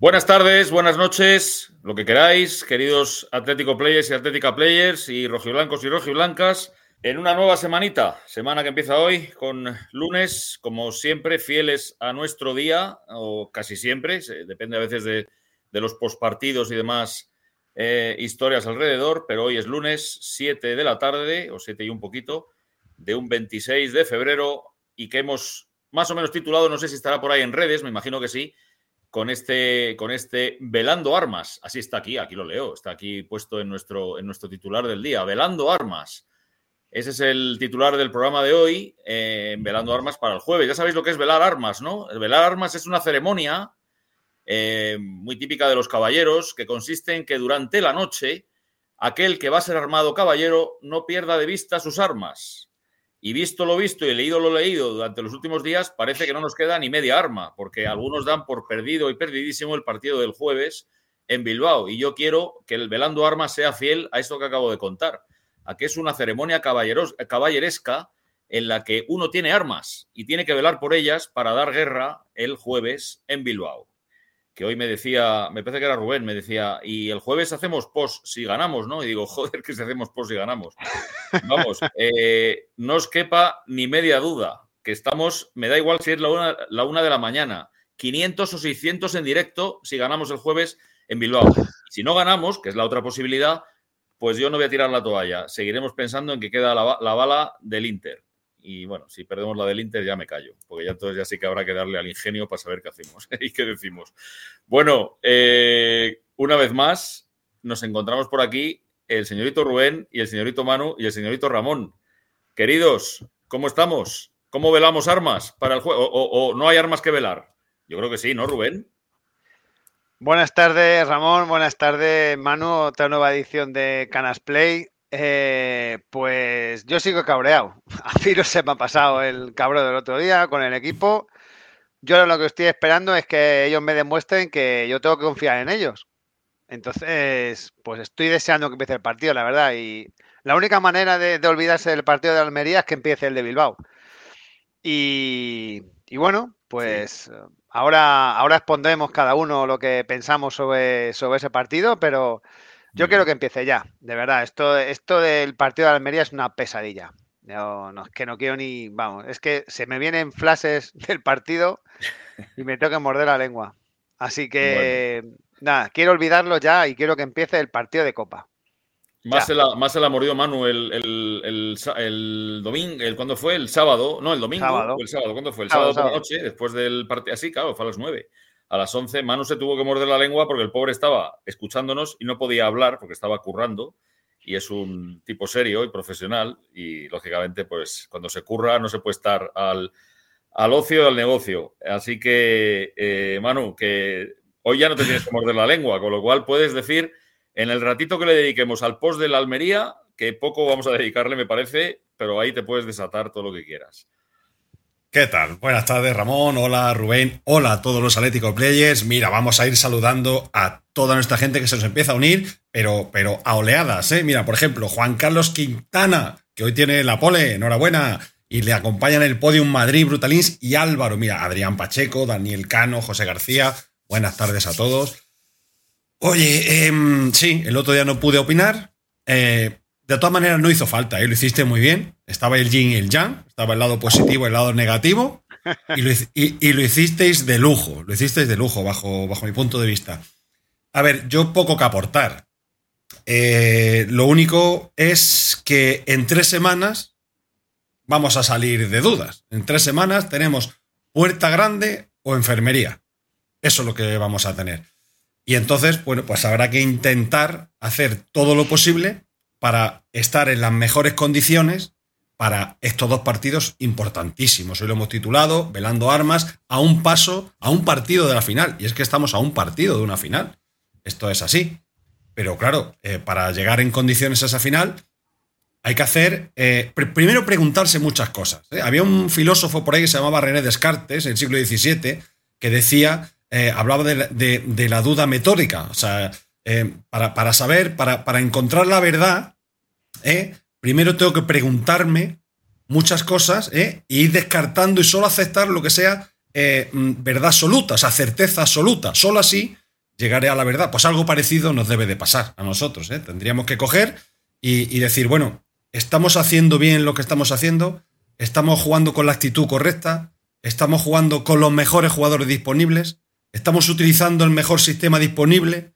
Buenas tardes, buenas noches, lo que queráis, queridos Atlético Players y Atlética Players y rojiblancos y rojiblancas, en una nueva semanita, semana que empieza hoy con lunes, como siempre, fieles a nuestro día, o casi siempre, depende a veces de, los postpartidos y demás eh, historias alrededor, pero hoy es lunes 7 de la tarde, o 7 y un poquito, de un 26 de febrero y que hemos más o menos titulado, no sé si estará por ahí en redes, me imagino que sí, con este, con este Velando Armas. Así está aquí, aquí lo leo, está aquí puesto en nuestro, en nuestro titular del día, Velando Armas. Ese es el titular del programa de hoy, eh, Velando Armas para el jueves. Ya sabéis lo que es velar armas, ¿no? El velar armas es una ceremonia eh, muy típica de los caballeros que consiste en que durante la noche aquel que va a ser armado caballero no pierda de vista sus armas. Y visto lo visto y leído lo leído durante los últimos días, parece que no nos queda ni media arma, porque algunos dan por perdido y perdidísimo el partido del jueves en Bilbao. Y yo quiero que el velando armas sea fiel a esto que acabo de contar, a que es una ceremonia caballeresca en la que uno tiene armas y tiene que velar por ellas para dar guerra el jueves en Bilbao que hoy me decía, me parece que era Rubén, me decía, y el jueves hacemos post si ganamos, ¿no? Y digo, joder, que si hacemos post si ganamos. Vamos, eh, no os quepa ni media duda, que estamos, me da igual si es la una, la una de la mañana, 500 o 600 en directo si ganamos el jueves en Bilbao. Si no ganamos, que es la otra posibilidad, pues yo no voy a tirar la toalla. Seguiremos pensando en que queda la bala del Inter. Y bueno, si perdemos la del Inter ya me callo, porque ya entonces ya sí que habrá que darle al ingenio para saber qué hacemos y qué decimos. Bueno, eh, una vez más nos encontramos por aquí el señorito Rubén y el señorito Manu y el señorito Ramón. Queridos, ¿cómo estamos? ¿Cómo velamos armas para el juego? O, no hay armas que velar? Yo creo que sí, ¿no, Rubén? Buenas tardes, Ramón. Buenas tardes, Manu. Otra nueva edición de Canas Play. Eh, pues yo sigo cabreado. A no se me ha pasado el cabrón del otro día con el equipo. Yo lo que estoy esperando es que ellos me demuestren que yo tengo que confiar en ellos. Entonces, pues estoy deseando que empiece el partido, la verdad. Y la única manera de, olvidarse del partido de Almería es que empiece el de Bilbao. Y, bueno, pues ahora, ahora expondremos cada uno lo que pensamos sobre, sobre ese partido, pero yo quiero que empiece ya, de verdad. Esto, esto del partido de Almería es una pesadilla. No, no, es que no quiero ni. Vamos, es que se me vienen flashes del partido y me tengo que morder la lengua. Así que, nada, quiero olvidarlo ya y quiero que empiece el partido de Copa. Más se, la, más se la murió Manu el, el, el, domingo, el, ¿cuándo fue? El sábado, no, el domingo, sábado. el sábado, ¿cuándo fue? El sábado, por la noche, después del partido, así, claro, fue a las nueve a las 11, Manu se tuvo que morder la lengua porque el pobre estaba escuchándonos y no podía hablar porque estaba currando y es un tipo serio y profesional y lógicamente pues cuando se curra no se puede estar al, al ocio del negocio. Así que, eh, Manu, que hoy ya no te tienes que morder la lengua, con lo cual puedes decir en el ratito que le dediquemos al post de la Almería, que poco vamos a dedicarle me parece, pero ahí te puedes desatar todo lo que quieras. ¿Qué tal? Buenas tardes, Ramón. Hola, Rubén. Hola a todos los Atlético Players. Mira, vamos a ir saludando a toda nuestra gente que se nos empieza a unir, pero, pero a oleadas, ¿eh? Mira, por ejemplo, Juan Carlos Quintana, que hoy tiene la pole, enhorabuena. Y le acompañan el podium Madrid, Brutalins y Álvaro. Mira, Adrián Pacheco, Daniel Cano, José García. Buenas tardes a todos. Oye, em, sí, el otro día no pude opinar. Eh, de todas maneras, no hizo falta, ¿eh? lo hiciste muy bien. Estaba el yin y el yang, estaba el lado positivo y el lado negativo, y lo, hicisteis de lujo, lo hicisteis de lujo, bajo, bajo mi punto de vista. A ver, yo poco que aportar. Eh, lo único es que en tres semanas vamos a salir de dudas. En tres semanas tenemos puerta grande o enfermería. Eso es lo que vamos a tener. Y entonces, bueno, pues habrá que intentar hacer todo lo posible para estar en las mejores condiciones para estos dos partidos importantísimos. Hoy lo hemos titulado Velando Armas a un paso, a un partido de la final. Y es que estamos a un partido de una final. Esto es así. Pero claro, eh, para llegar en condiciones a esa final, hay que hacer, eh, primero preguntarse muchas cosas. ¿eh? Había un filósofo por ahí que se llamaba René Descartes, en el siglo XVII, que decía, hablaba de, la duda metódica. O sea, eh, para, saber, para, para, encontrar la verdad, eh, primero tengo que preguntarme muchas cosas eh, e ir descartando y solo aceptar lo que sea mm, verdad absoluta, o sea, certeza absoluta. Solo así llegar a la verdad. Pues algo parecido nos debe de pasar a nosotros. ¿eh? Tendríamos que coger y decir, bueno, estamos haciendo bien lo que estamos haciendo, estamos jugando con la actitud correcta, estamos jugando con los mejores jugadores disponibles, estamos utilizando el mejor sistema disponible.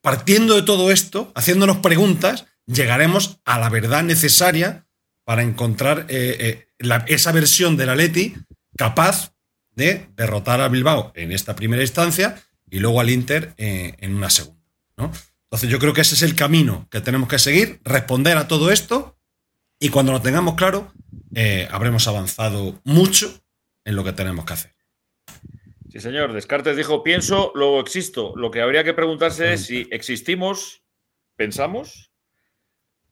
Partiendo de todo esto, haciéndonos preguntas, llegaremos a la verdad necesaria para encontrar eh, eh, la- esa versión del Atleti capaz de derrotar a Bilbao en esta primera instancia y luego al Inter eh, en una segunda. Entonces yo creo que ese es el camino que tenemos que seguir, responder a todo esto y cuando lo tengamos claro, habremos avanzado mucho en lo que tenemos que hacer. Sí, señor. Descartes dijo, pienso, luego existo. Lo que habría que preguntarse es si existimos, pensamos.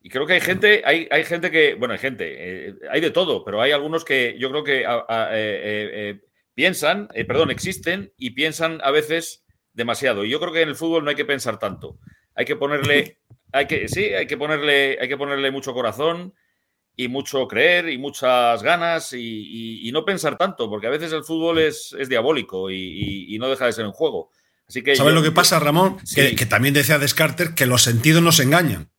Y creo que hay gente, hay, hay gente que, bueno, hay gente, eh, hay de todo, pero hay algunos que yo creo que a- a- eh, eh, piensan, perdón, existen y piensan a veces demasiado. Y yo creo que en el fútbol no hay que pensar tanto. Hay que ponerle, hay que, sí, hay que ponerle, hay que ponerle mucho corazón y mucho creer y muchas ganas y, y- y no pensar tanto, porque a veces el fútbol es, es diabólico y, no deja de ser un juego. Así que ¿Sabes yo- lo que pasa, Ramón? Sí. Que, que también decía Descartes que los sentidos nos engañan.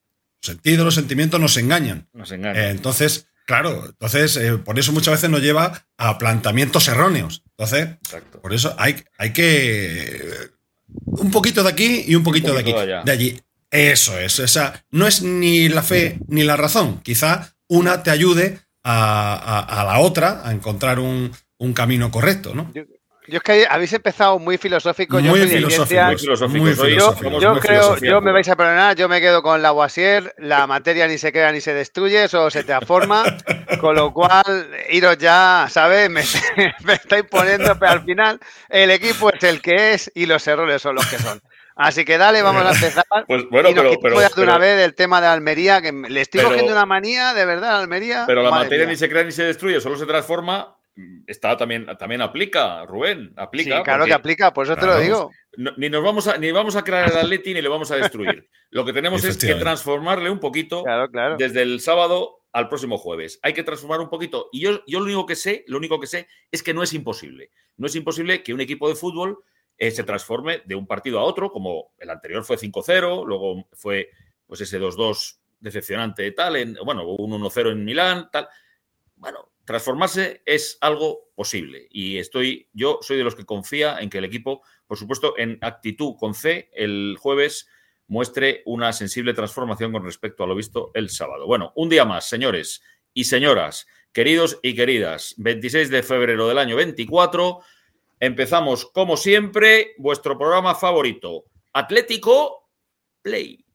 Los sentidos, los sentimientos nos engañan. Nos engaña. Eh, entonces, claro, entonces eh, por eso muchas veces nos lleva a planteamientos erróneos. Entonces, Exacto. por eso hay, hay que eh, un poquito de aquí y un poquito, de aquí, poquito de allí. Eso es, esa no es ni la fe ni la razón. Quizá una te ayude a, a- a la otra a encontrar un, un camino correcto, ¿no? Yo es que habéis empezado muy filosófico. yo Muy filosófico. Muy filosóficos. Muy somos Yo muy creo, yo me vais a perdonar, yo me quedo con Lavoisier, la materia ni se crea ni se destruye, solo se transforma, con lo cual, iros ya, ¿sabes? Me, me estáis poniendo, pero al final el equipo es el que es y los errores son los que son. Así que dale, vamos a empezar. Pues bueno, y nos pero, pero, ya de una pero- vez del tema de Almería, que le estoy Pero- cogiendo una manía, de verdad, Almería. pero la Madre materia mía. ni se crea ni se destruye, solo se transforma. Está también, también aplica, Rubén, Sí, aplica. claro porque que aplica, por eso te lo Claro. digo. no- ni nos vamos a, ni vamos a crear el Atleti ni le vamos a destruir. Lo que tenemos es que transformarle un poquito Claro, claro. desde el sábado al próximo jueves. Hay que transformar un poquito. Y yo, yo lo único que sé, lo único que sé es que no es imposible. No es imposible que un equipo de fútbol se transforme de un partido a otro, como el anterior fue 5-0, luego fue pues ese 2-2 decepcionante tal, en, bueno, un 1-0 en Milán, tal. Bueno, transformarse es algo posible. Y estoy, yo soy de los que confía en que el equipo, por supuesto, en actitud con C, el jueves muestre una sensible transformación con respecto a lo visto el sábado. Bueno, un día más, señores y señoras, queridos y queridas, 26 de febrero del año 24, empezamos como siempre vuestro programa favorito, Atlético Play.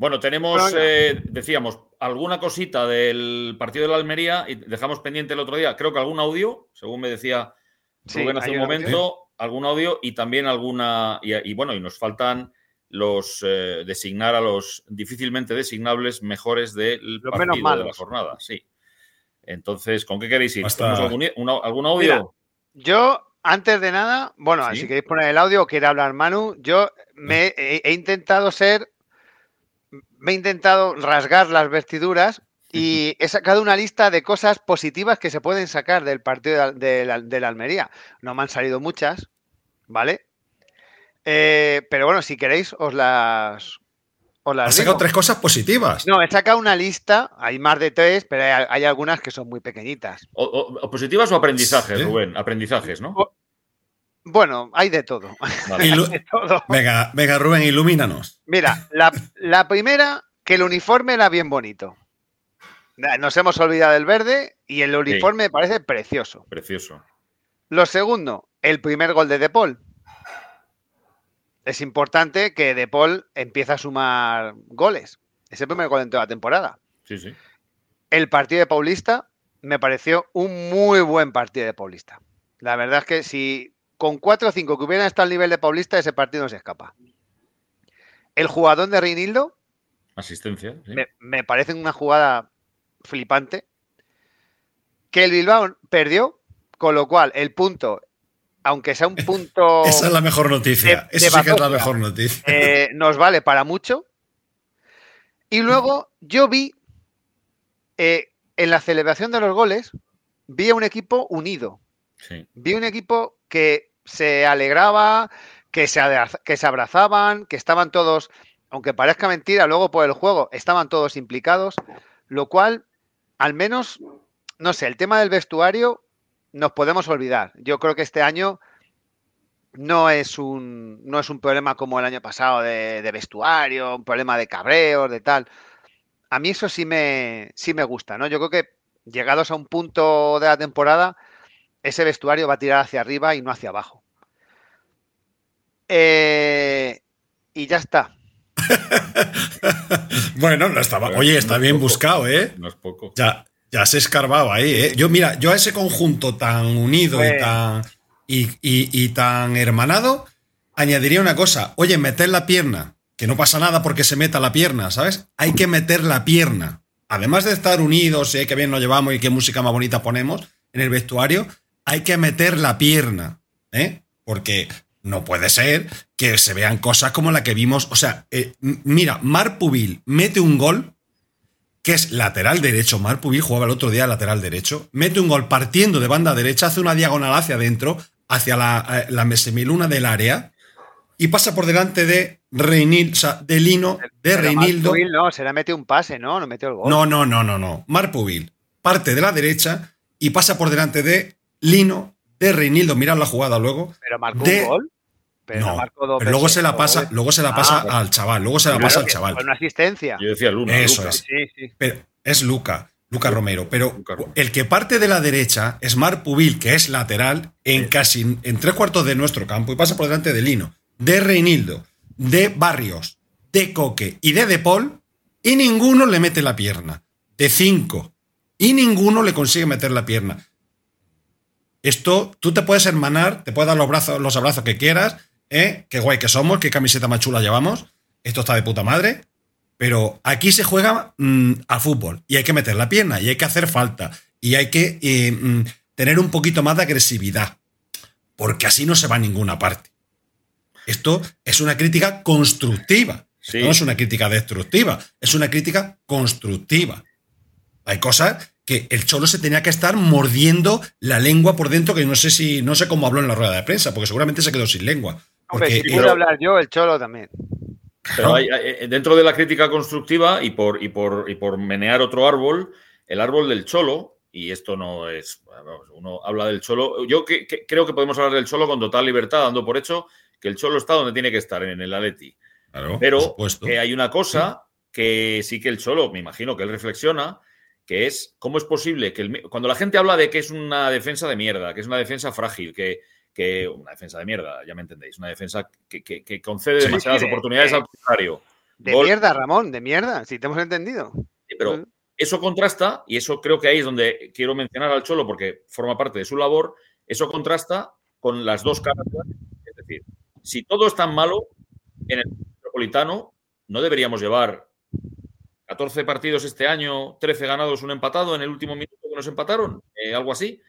Bueno, tenemos, eh, decíamos, alguna cosita del partido de la Almería y dejamos pendiente el otro día, creo que algún audio, según me decía Sí, Rubén hace un audio. momento, algún audio y también alguna, y, y bueno, y nos faltan los eh, designar a los difícilmente designables mejores del Los partido menos de la jornada, sí. Entonces, ¿con qué queréis ir? ¿Tenemos algún, una- algún audio? Mira, Yo, antes de nada, bueno, Sí. si queréis poner el audio o quiere hablar Manu, yo me he, he intentado ser, me he intentado rasgar las vestiduras y he sacado una lista de cosas positivas que se pueden sacar del partido de, la- de la, de la Almería. No me han salido muchas, ¿vale? Eh, pero bueno, si queréis, os las, os las Has digo. sacado tres cosas positivas. No, he sacado una lista, hay más de tres, pero hay, hay algunas que son muy pequeñitas. O- o- o ¿Positivas o aprendizajes, Sí. Rubén? Aprendizajes, ¿no? O- Bueno, hay de todo. Vale. Ilu- de todo. venga, venga, Rubén, ilumínanos. Mira, la, la primera, que el uniforme era bien bonito. Nos hemos olvidado del verde y el uniforme me parece precioso. Precioso. Lo segundo, el primer gol de De Paul. Es importante que De Paul empiece a sumar goles. Es el primer gol en toda la temporada. Sí, sí. El partido de Paulista me pareció un muy buen partido de Paulista. La verdad es que si con 4 o 5 que hubieran estado al nivel de Paulista, ese partido no se escapa. El jugador de Reinildo. Asistencia. Me, parece una jugada flipante. Que el Bilbao perdió, con lo cual el punto, aunque sea un punto. Esa es la mejor noticia. Esa sí que es la mejor noticia. Eh, nos vale para mucho. Y luego yo vi eh, en la celebración de los goles, vi a un equipo unido. Vi un equipo que se alegraba, que se, que se abrazaban, que estaban todos, aunque parezca mentira, luego por el juego, estaban todos implicados, lo cual, al menos, no sé, el tema del vestuario nos podemos olvidar. Yo creo que este año no es un, no es un problema como el año pasado de, de vestuario, un problema de cabreos, de tal. A mí eso sí me, sí me gusta, ¿no? Yo creo que llegados a un punto de la temporada, ese vestuario va a tirar hacia arriba y no hacia abajo. Eh, y ya está. bueno, no estaba. Oye, está bien buscado, ¿eh? No es poco. Ya, ya se escarbaba ahí, ¿eh? Yo, mira, yo a ese conjunto tan unido y pues tan. Y, tan hermanado, añadiría una cosa. Oye, meter la pierna. Que no pasa nada porque se meta la pierna, ¿sabes? Hay que meter la pierna. Además de estar unidos, ¿eh? qué bien nos llevamos y qué música más bonita ponemos en el vestuario, hay que meter la pierna, ¿eh? Porque no puede ser que se vean cosas como la que vimos. O sea, eh, mira, Mar Pubil mete un gol que es lateral derecho. Mar Pubil jugaba el otro día lateral derecho. Mete un gol partiendo de banda derecha, hace una diagonal hacia adentro, hacia la, eh, la semiluna del área y pasa por delante de Reinildo, o sea, de Lino, de Reinildo. no, se le mete un pase, ¿no? No metió el gol. No, no, no, no, no. Mar Pubil parte de la derecha y pasa por delante de Lino de Reinildo, mirad la jugada luego. Pero marcó un gol. Pero no, pero luego se la pasa, luego se la pasa ah, al chaval, luego se la pasa al chaval. Con una asistencia. Yo decía Luna. Eso es. Sí, sí. Pero es Luca, Luca Romero. Pero el que parte de la derecha es Mar Pubil, que es lateral, en casi en tres cuartos de nuestro campo y pasa por delante de Lino, de Reinildo, de Barrios, de Coque y de De Paul, y ninguno le mete la pierna. De cinco. Y ninguno le consigue meter la pierna. Esto, tú te puedes hermanar, te puedes dar los, brazos, los abrazos que quieras, ¿eh? Qué guay que somos, qué camiseta más chula llevamos. Esto está de puta madre. Pero aquí se juega mm, a fútbol y hay que meter la pierna y hay que hacer falta y hay que eh, mm, tener un poquito más de agresividad. Porque así no se va a ninguna parte. Esto es una crítica constructiva. No es una crítica destructiva, es una crítica constructiva. Hay cosas que el Cholo se tenía que estar mordiendo la lengua por dentro, que no sé si, no sé cómo habló en la rueda de prensa, porque seguramente se quedó sin lengua. Porque, si puedo hablar yo, el Cholo también. Pero eh, dentro de la crítica constructiva y por, y, por, y por menear otro árbol, el árbol del Cholo, y esto no es, uno habla del Cholo, yo creo que podemos hablar del Cholo con total libertad, dando por hecho que el Cholo está donde tiene que estar, en el Atleti. Pero que hay una cosa que sí que el Cholo, me imagino que él reflexiona, que es cómo es posible que cuando la gente habla de que es una defensa de mierda, que es una defensa frágil, que, que una defensa de mierda, ya me entendéis, una defensa que, concede demasiadas oportunidades al contrario. De mierda, Ramón, de mierda, si te hemos entendido. pero eso contrasta, y eso creo que ahí es donde quiero mencionar al Cholo porque forma parte de su labor, eso contrasta con las dos caras. Es decir, si todo es tan malo en el metropolitano, no deberíamos llevar 14 partidos este año, 13 ganados, un empatado en el último minuto que nos empataron, eh, algo así,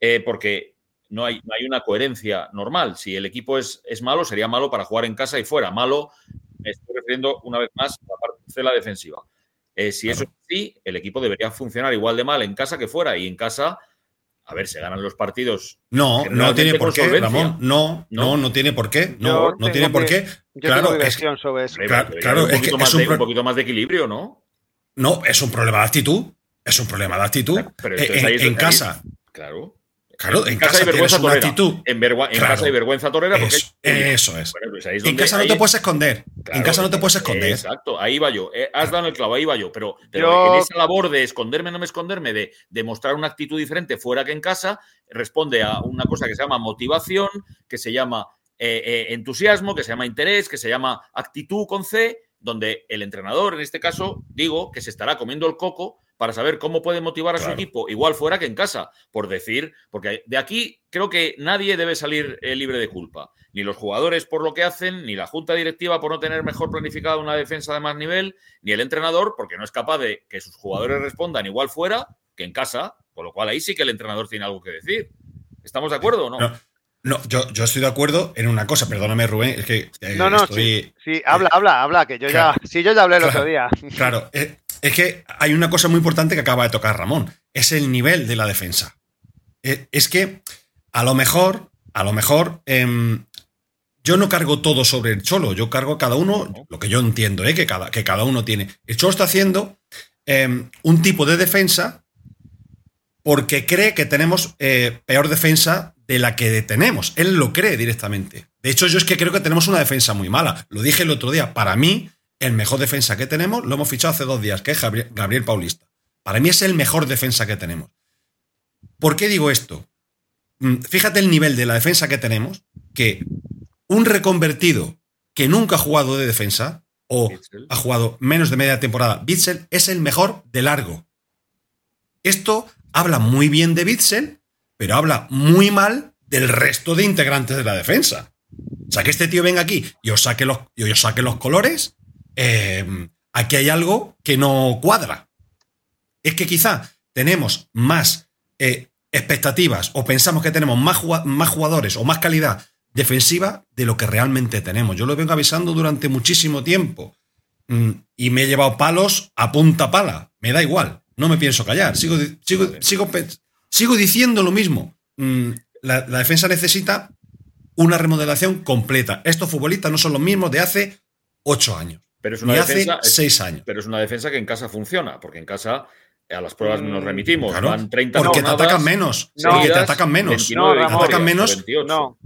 eh, porque no hay, hay, una coherencia normal. Si el equipo es, es, malo, sería malo para jugar en casa y fuera. Malo, me estoy refiriendo una vez más a la parcela defensiva. Eh, si eso es así, el equipo debería funcionar igual de mal en casa que fuera. Y en casa, a ver, se ganan los partidos. No, no tiene por qué, Ramón. No, no, no, tiene por qué. No, no tiene por qué. claro, es, sobre eso. Claro, es que es un, poquito más de equilibrio, ¿no? No, es un problema de actitud. Es un problema de actitud. Pero en, casa. Claro. Claro, en, casa, hay vergüenza torera. Actitud. En, casa hay vergüenza torera. Porque eso, es. Pues en casa no te puedes esconder. en casa no te puedes esconder. Exacto, ahí va yo. Eh, has dado el clavo, ahí va yo. Pero, en esa labor de esconderme, no me esconderme, de demostrar una actitud diferente fuera que en casa, responde a una cosa que se llama motivación, que se llama eh, eh, entusiasmo, que se llama interés, que se llama actitud con C, donde el entrenador, en este caso, digo, que se estará comiendo el coco para saber cómo puede motivar a su equipo, igual fuera que en casa, por decir, porque de aquí creo que nadie debe salir eh, libre de culpa, ni los jugadores por lo que hacen, ni la junta directiva por no tener mejor planificada una defensa de más nivel, ni el entrenador porque no es capaz de que sus jugadores respondan igual fuera que en casa, con lo cual ahí sí que el entrenador tiene algo que decir. ¿Estamos de acuerdo o no? no. yo, yo, estoy de acuerdo en una cosa, perdóname Rubén, es que... Eh, no, no, sí, habla, habla, habla, que yo ya... Sí, yo ya hablé el otro día. Claro, eh, es que hay una cosa muy importante que acaba de tocar Ramón, es el nivel de la defensa. Eh, es que a lo mejor, a lo mejor, em, yo no cargo todo sobre el Cholo, yo cargo cada uno, lo que yo entiendo, ¿eh? que, cada, que cada uno tiene. El Cholo está haciendo em, un tipo de defensa porque cree que tenemos eh, peor defensa de la que tenemos. Él lo cree directamente. De hecho, yo es que creo que tenemos una defensa muy mala. Lo dije el otro día. Para mí, el mejor defensa que tenemos, lo hemos fichado hace dos días, que es Gabriel Paulista. Para mí es el mejor defensa que tenemos. ¿Por qué digo esto? Mm, fíjate el nivel de la defensa que tenemos, que un reconvertido que nunca ha jugado de defensa o ha jugado menos de media temporada, Bitzel es el mejor de largo. Esto habla muy bien de Bitzel, pero habla muy mal del resto de integrantes de la defensa. O sea, que este tío venga aquí y os saque los, y os saque los colores eh, aquí hay algo que no cuadra. Es que quizá tenemos más eh, expectativas o pensamos que tenemos más, más jugadores o más calidad defensiva de lo que realmente tenemos. Yo lo vengo avisando durante muchísimo tiempo mm, y me he llevado palos a punta pala. Me da igual, no me pienso callar. Sigo, sigo, sigo, sigo diciendo lo mismo. Mm, la, la, defensa necesita una remodelación completa. Estos futbolistas no son los mismos de hace ocho años. Pero es una defensa. seis años. Pero es una defensa que en casa funciona, porque en casa a las pruebas nos remitimos. Claro, van 30 Porque te atacan menos. porque te atacan menos. no, te atacan menos. No.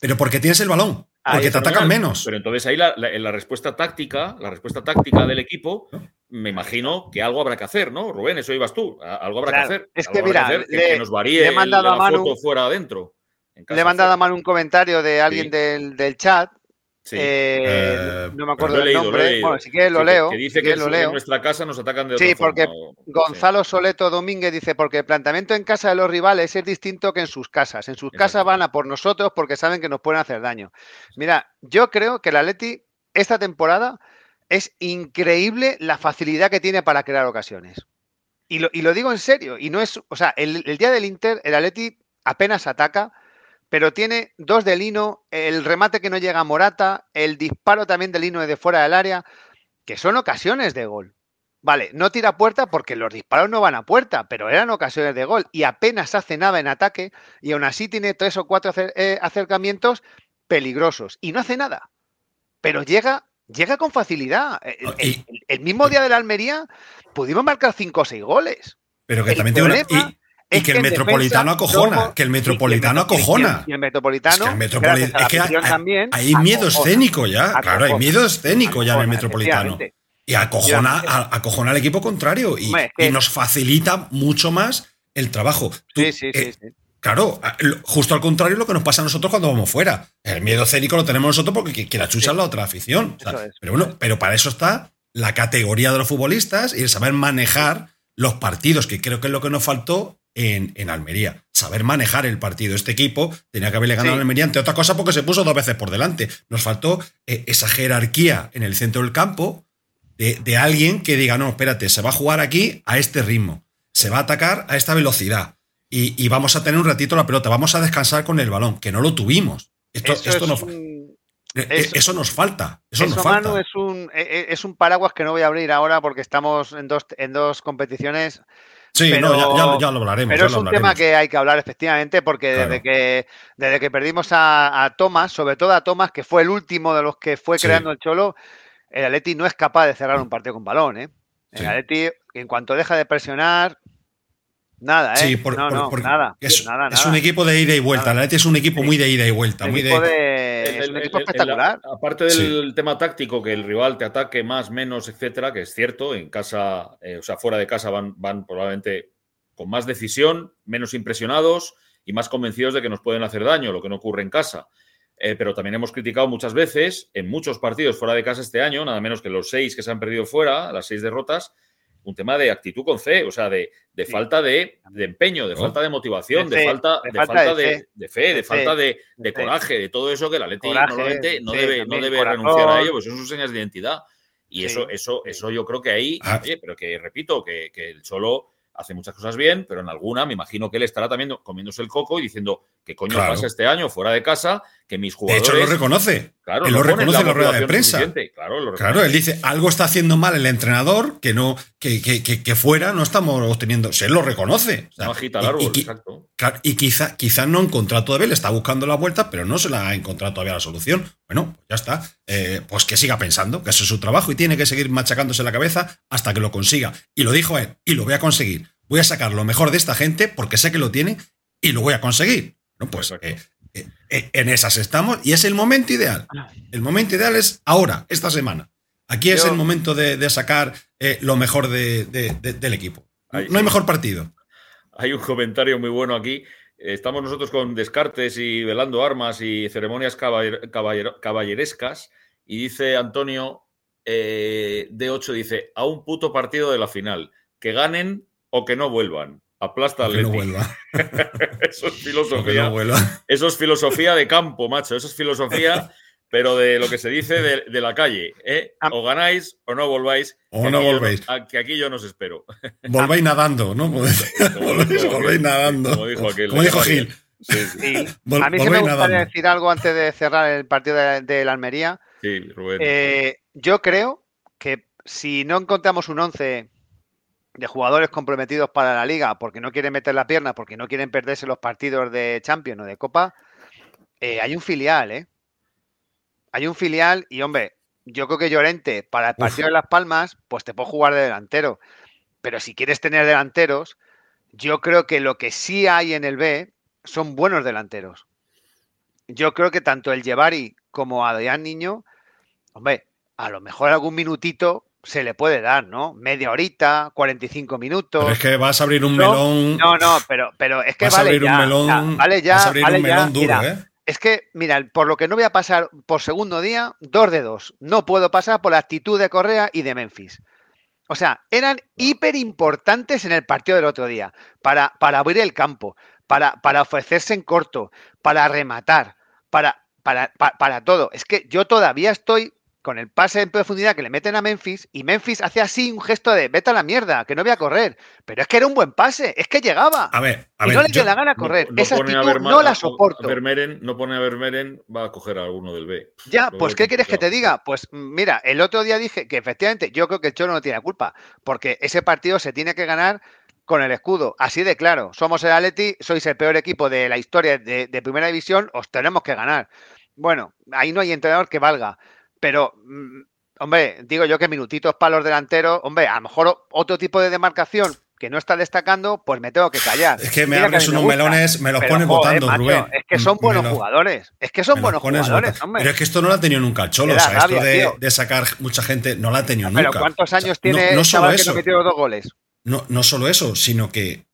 Pero porque tienes el balón. Porque te atacan menos. Pero entonces ahí la, la, respuesta táctica, la respuesta táctica del equipo, me imagino que algo habrá que hacer, ¿no? Rubén, eso ibas tú. Algo habrá que hacer. Es que mira, que, nos varíe le la foto fuera adentro. le he mandado a Manu un comentario de alguien del, del, chat eh, eh, no me acuerdo del nombre. Bueno, si quieres lo leo. Que dice que, en nuestra casa nos atacan de otra Sí, porque Gonzalo Soleto Domínguez dice, porque el planteamiento en casa de los rivales es distinto que en sus casas. En sus casas van a por nosotros porque saben que nos pueden hacer daño. Mira, yo creo que la Leti esta temporada es increíble la facilidad que tiene para crear ocasiones. Y lo, y lo digo en serio. Y no es, o sea, el, el día del Inter, el Atleti apenas ataca pero tiene dos de Lino, el remate que no llega a Morata, el disparo también de Lino desde fuera del área, que son ocasiones de gol. Vale, no tira puerta porque los disparos no van a puerta, pero eran ocasiones de gol y apenas hace nada en ataque y aún así tiene tres o cuatro eh, acercamientos peligrosos y no hace nada. Pero llega, llega con facilidad. El, mismo día de la Almería pudimos marcar cinco o seis goles. Pero que también tiene y que, el metropolitano acojona, que el metropolitano acojona. Y el metropolitano. Es que, hay, miedo escénico ya. Claro, hay miedo escénico ya en el metropolitano. Y acojona, acojona al equipo contrario. Y, nos facilita mucho más el trabajo. sí, sí, sí, Claro, justo al contrario lo que nos pasa a nosotros cuando vamos fuera. El miedo escénico lo tenemos nosotros porque quiera chuchar la otra afición. pero bueno, pero para eso está la categoría de los futbolistas y el saber manejar los partidos, que creo que es lo que nos faltó en, Almería. Saber manejar el partido. Este equipo tenía que haberle ganado a Almería, entre otra cosa, porque se puso dos veces por delante. Nos faltó eh, esa jerarquía en el centro del campo de, alguien que diga, no, espérate, se va a jugar aquí a este ritmo, se va a atacar a esta velocidad y, vamos a tener un ratito la pelota, vamos a descansar con el balón, que no lo tuvimos. Esto, eso, esto nos, eh, eh, eso, nos falta. Eso, nos falta. es, un, es un paraguas que no voy a abrir ahora porque estamos en dos, en dos competiciones Sí, no, ya, lo hablaremos. Pero es un tema que hay que hablar efectivamente porque desde, que, desde que perdimos a, Thomas, sobre todo a Thomas, que fue el último de los que fue creando el Cholo, el Atleti no es capaz de cerrar un partido con balón. ¿eh? El Atleti, en cuanto deja de presionar, Nada, ¿eh? no, no, nada, es, nada, es, un equipo de ida y vuelta. La Leti es un equipo muy de ida y vuelta. Muy de... es un equipo espectacular. aparte del tema táctico, que el rival te ataque más, menos, etcétera, que es cierto, en casa, eh, o sea, fuera de casa van, van probablemente con más decisión, menos impresionados y más convencidos de que nos pueden hacer daño, lo que no ocurre en casa. Eh, pero también hemos criticado muchas veces en muchos partidos fuera de casa este año, nada menos que los seis que se han perdido fuera, las seis derrotas, un tema de actitud con C, o sea, de, falta de, empeño, de falta de motivación, de, falta, de, falta de, fe, de, falta de, coraje, de todo eso que la Leti normalmente no debe, no debe renunciar a ello, pues son sus señas de identidad. Y eso, eso, eso yo creo que ahí, ah. oye, pero que repito, que, que el Cholo hace muchas cosas bien, pero en alguna me imagino que él estará también comiéndose el coco y diciendo qué coño pasa este año fuera de casa, que mis jugadores. De hecho, lo reconoce. Claro, él lo reconoce en la rueda de prensa. Claro, claro, él dice algo está haciendo mal el entrenador que no que, que, que, fuera no estamos obteniendo. Se él lo reconoce. no agita el árbol, y, exacto. y quizá, quizá no ha encontrado todavía, le está buscando la vuelta, pero no se la ha encontrado todavía la solución. Bueno, ya está. Eh, pues que siga pensando, que eso es su trabajo y tiene que seguir machacándose la cabeza hasta que lo consiga. Y lo dijo él, y lo voy a conseguir voy a sacar lo mejor de esta gente porque sé que lo tiene y lo voy a conseguir. No, pues eh, en esas estamos y es el momento ideal. El momento ideal es ahora, esta semana. Aquí es el momento de, sacar lo mejor del equipo. no hay mejor partido. Hay un comentario muy bueno aquí. Estamos nosotros con descartes y velando armas y ceremonias caballerescas. Y dice Antonio de 8 dice, a un puto partido de la final. Que ganen o que no vuelvan. Aplasta al Que no vuelva. eso es filosofía. eso es filosofía de campo, macho. Eso es filosofía, pero de lo que se dice de, la calle. ¿eh? O ganáis o no volváis. O no volvéis. que aquí yo no os espero. Volvéis nadando, ¿no? volvéis, nadando. Como dijo, aquel, como dijo Gil. a mí se me gustaría decir algo antes de cerrar el partido de, la Almería. Sí, Rubén. Eh, yo creo que si no encontramos un 11 de jugadores comprometidos para la liga porque no quieren meter la pierna, porque no quieren perderse los partidos de Champions o de Copa, eh, hay un filial, ¿eh? Hay un filial y, hombre, yo creo que Llorente, para el partido de Las Palmas, pues te puedo jugar de delantero. Pero si quieres tener delanteros, yo creo que lo que sí hay en el B son buenos delanteros. Yo creo que tanto el Llevari como Adrián Niño, hombre, a lo mejor algún minutito se le puede dar, ¿no? Media horita, 45 minutos. Pero es que vas a abrir un melón. No, no, pero, pero es que vas vale a abrir un melón, vale ya, vas a abrir un melón duro, ¿eh? Es que, mira, por lo que no voy a pasar por segundo día, dos de dos. No puedo pasar por la actitud de Correa y de Memphis. O sea, eran hiper importantes en el partido del otro día, para, para abrir el campo, para, para ofrecerse en corto, para rematar, para, para, para todo. Es que yo todavía estoy con el pase en profundidad que le meten a Memphis y Memphis hace así un gesto de vete a la mierda, que no voy a correr. Pero es que era un buen pase, es que llegaba. A ver, a y no le dio la gana correr. Esa actitud no la soporto. no pone a Vermeeren, va a coger a alguno del B. Ya, pues ¿qué quieres que te diga? Pues mira, el otro día dije que efectivamente yo creo que el Cholo no tiene culpa, porque ese partido se tiene que ganar con el escudo. Así de claro, somos el Atleti, sois el peor equipo de la historia de, de primera división, os tenemos que ganar. Bueno, ahí no hay entrenador que valga. Pero, mm, hombre, digo yo que minutitos para los delanteros, hombre, a lo mejor otro tipo de demarcación que no está destacando, pues me tengo que callar. Es que me abres unos melones, me los pones votando, Rubén. Es que son buenos jugadores. Es que son buenos jugadores, hombre. Pero es que esto no lo ha tenido nunca el Cholo. O sea, esto de, sacar mucha gente no lo ha tenido nunca. Pero ¿cuántos años tiene no, solo eso. que no dos goles? No, no solo eso, sino que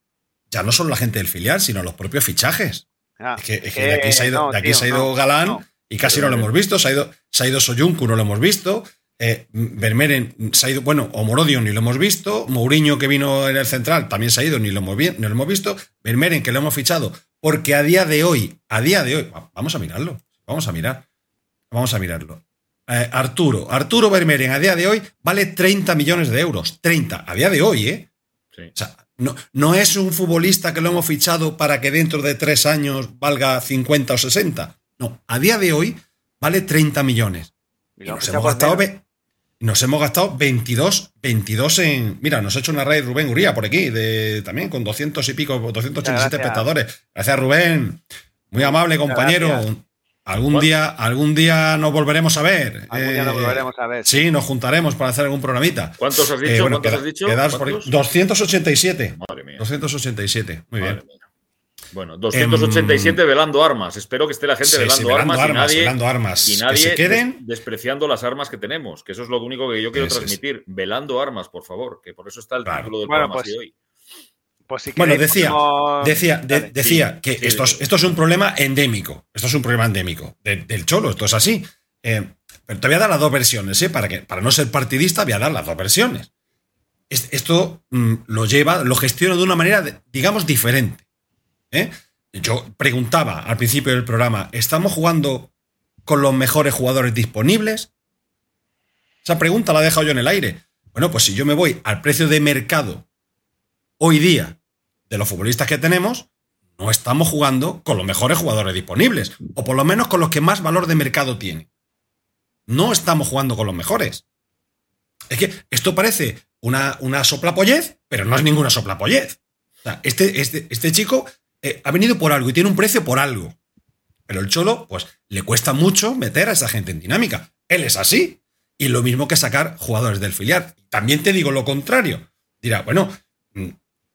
ya no solo la gente del filial, sino los propios fichajes. Ah, es, que, de aquí se ha ido, de aquí se ha ido Galán y casi no lo hemos visto. Se ha ido, se ha ido Soyuncu, no lo hemos visto. Eh, Vermeeren se ha ido, bueno, o Morodio ni lo hemos visto. Mourinho, que vino en el central, también se ha ido, ni lo hemos, ni lo hemos visto. Vermeeren, que lo hemos fichado. Porque a día de hoy, a día de hoy, vamos a mirarlo. Vamos a mirar. Vamos a mirarlo. Eh, Arturo, Arturo Vermeeren, a día de hoy, vale 30 millones de euros. 30, a día de hoy, ¿eh? Sí. O sea, no, no es un futbolista que lo hemos fichado para que dentro de tres años valga 50 o 60. No, a día de hoy vale 30 millones. Y nos, hemos gastado, nos hemos gastado 22, 22 en. Mira, nos ha hecho una raid Rubén Uría por aquí, de, también con 200 y pico, 287 espectadores. Gracias, Rubén. Muy amable, compañero. Algún día, algún día nos volveremos a ver. Algún día nos Eh, volveremos a ver. Sí, nos juntaremos para hacer algún programita. ¿Cuántos has dicho? Eh, bueno, ¿Cuántos queda- has dicho? quedaos por- ¿Cuántos? 287. Madre mía. 287. Muy madre bien. mía. Bueno, 287 velando armas. Espero que esté la gente Sí, velando, sí, velando armas, y nadie, velando armas. y Que nadie se queden. des- despreciando las armas que tenemos, que eso es lo único que yo quiero es. transmitir. Velando armas, por favor, que por eso está el Claro. título del Bueno, programa pues, así hoy. Pues si Bueno, queréis, decía, decía, de- Dale. decía que sí, esto, es, esto es un problema endémico. Esto es un problema endémico de- del cholo. Esto es así. Eh, pero te voy a dar las dos versiones, ¿eh? Para, que, para no ser partidista, voy a dar las dos versiones. Es- Esto mm, lo lleva, lo gestiona de una manera, de- digamos, diferente. ¿Eh? Yo preguntaba al principio del programa, ¿estamos jugando con los mejores jugadores disponibles? Esa pregunta la he dejado yo en el aire. Bueno, pues si yo me voy al precio de mercado hoy día de los futbolistas que tenemos, no estamos jugando con los mejores jugadores disponibles, o por lo menos con los que más valor de mercado tienen. No estamos jugando con los mejores. Es que esto parece una, una soplapollez, pero no es ninguna soplapollez. O sea, este, este, este chico eh, ha venido por algo y tiene un precio por algo. Pero el Cholo, pues, le cuesta mucho meter a esa gente en dinámica. Él es así. Y lo mismo que sacar jugadores del filial. También te digo lo contrario. Dirá, bueno, mm,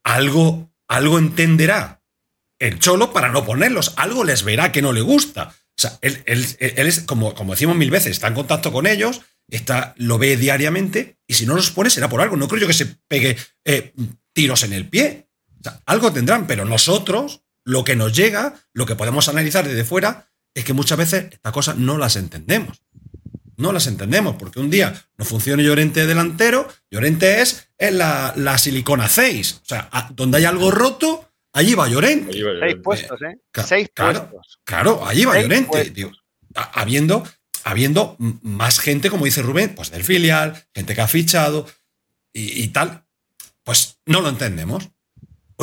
algo, algo entenderá el Cholo para no ponerlos. Algo les verá que no le gusta. O sea, él, él- él es, como, como decimos mil veces, está en contacto con ellos, está, lo ve diariamente, y si no los pone será por algo. No creo yo que se pegue eh, tiros en el pie. O sea, algo tendrán, pero nosotros, lo que nos llega, lo que podemos analizar desde fuera, es que muchas veces estas cosas no las entendemos. No las entendemos, porque un día no funciona Llorente delantero, Llorente es, es la, la silicona 6. O sea, a- donde hay algo roto, allí va Llorente. Seis puestos, ¿eh? Ca- Seis claro. puestos. Claro, allí va Seis Llorente. Ha- Habiendo, habiendo más gente, como dice Rubén, pues del filial, gente que ha fichado y, y tal, pues no lo entendemos.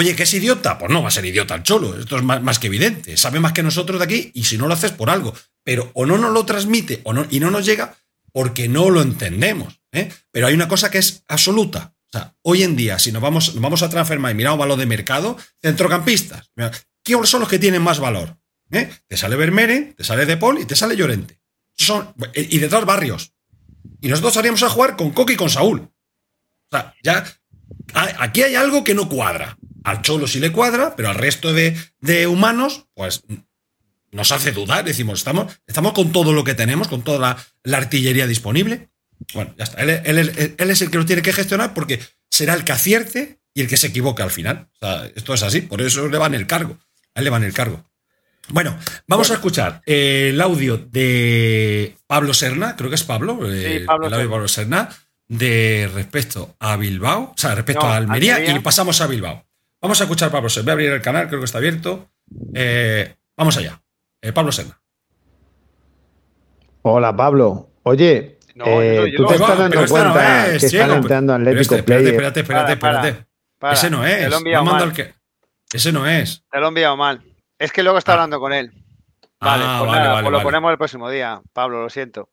Oye, ¿que es idiota? Pues no va a ser idiota el cholo, esto es más, que evidente. Sabe más que nosotros de aquí y si no lo haces por algo. Pero o no nos lo transmite o no, y no nos llega porque no lo entendemos. ¿eh? Pero hay una cosa que es absoluta. O sea, hoy en día, si nos vamos, vamos a transformar y miramos valor de mercado, centrocampistas. ¿Quiénes son los que tienen más valor? ¿Eh? Te sale Vermeeren, te sale De Paul y te sale Llorente. Son, y detrás Barrios. Y nosotros salíamos a jugar con Coque y con Saúl. O sea, ya aquí hay algo que no cuadra. Al Cholo sí le cuadra, pero al resto de, de humanos, pues nos hace dudar. Decimos, estamos, estamos con todo lo que tenemos, con toda la, la artillería disponible. Bueno, ya está. Él, él es- él es el que lo tiene que gestionar porque será el que acierte y el que se equivoque al final. O sea, esto es así, por eso le van el cargo. A él le van el cargo. Bueno, vamos a escuchar eh, el audio de Pablo Serna, creo que es Pablo, eh, Pablo el audio de Serna. Pablo Serna, de respecto a Bilbao, o sea, respecto No, a Almería, Almería. y pasamos a Bilbao. Vamos a escuchar a Pablo Serna. Voy a abrir el canal, creo que está abierto. Eh, vamos allá. Eh, Pablo Serna. Hola Pablo. Oye, No, eh, tú no. te estás dando pero no cuenta es, que están entrando Atlético este, espérate, Player. espérate, espérate, Para, para. espérate. Para. Ese no Te es. lo he enviado mal. que- Ese no es. Te lo he enviado mal. Es que luego está Ah. hablando con él. Vale, Ah, pues vale, nada, vale, pues lo ponemos el próximo día. Pablo, lo siento.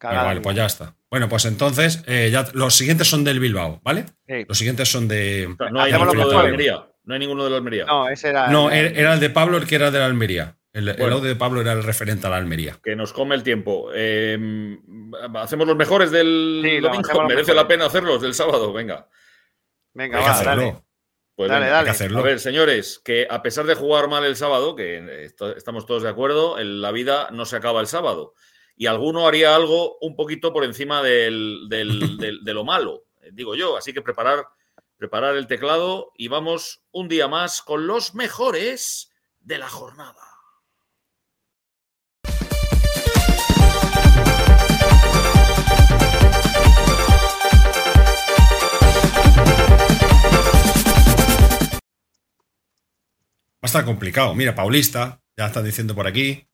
Vale, pues ya está. Bueno, pues entonces, eh, ya, los siguientes son del Bilbao, ¿vale? Sí. Los siguientes son de. O sea, no hay ninguno de. Almería. No hay ninguno de la Almería. No, ese era. No, era- era el de Pablo el que era de la Almería. El, el Bueno. audio de Pablo era el referente a la Almería. Que nos come el tiempo. Eh, hacemos los mejores del Sí, lo domingo. Merece la pena hacerlos del sábado. Venga. Venga, Hay que va, dale. Pues Dale, venga. dale. Hay que hacerlo. A ver, señores, que a pesar de jugar mal el sábado, que eh, estamos todos de acuerdo, en la vida no se acaba el sábado. Y alguno haría algo un poquito por encima del- del- del- de lo malo, digo yo. Así que preparar, preparar el teclado y vamos un día más con los mejores de la jornada. Va a estar complicado. Mira, Paulista, ya están diciendo por aquí.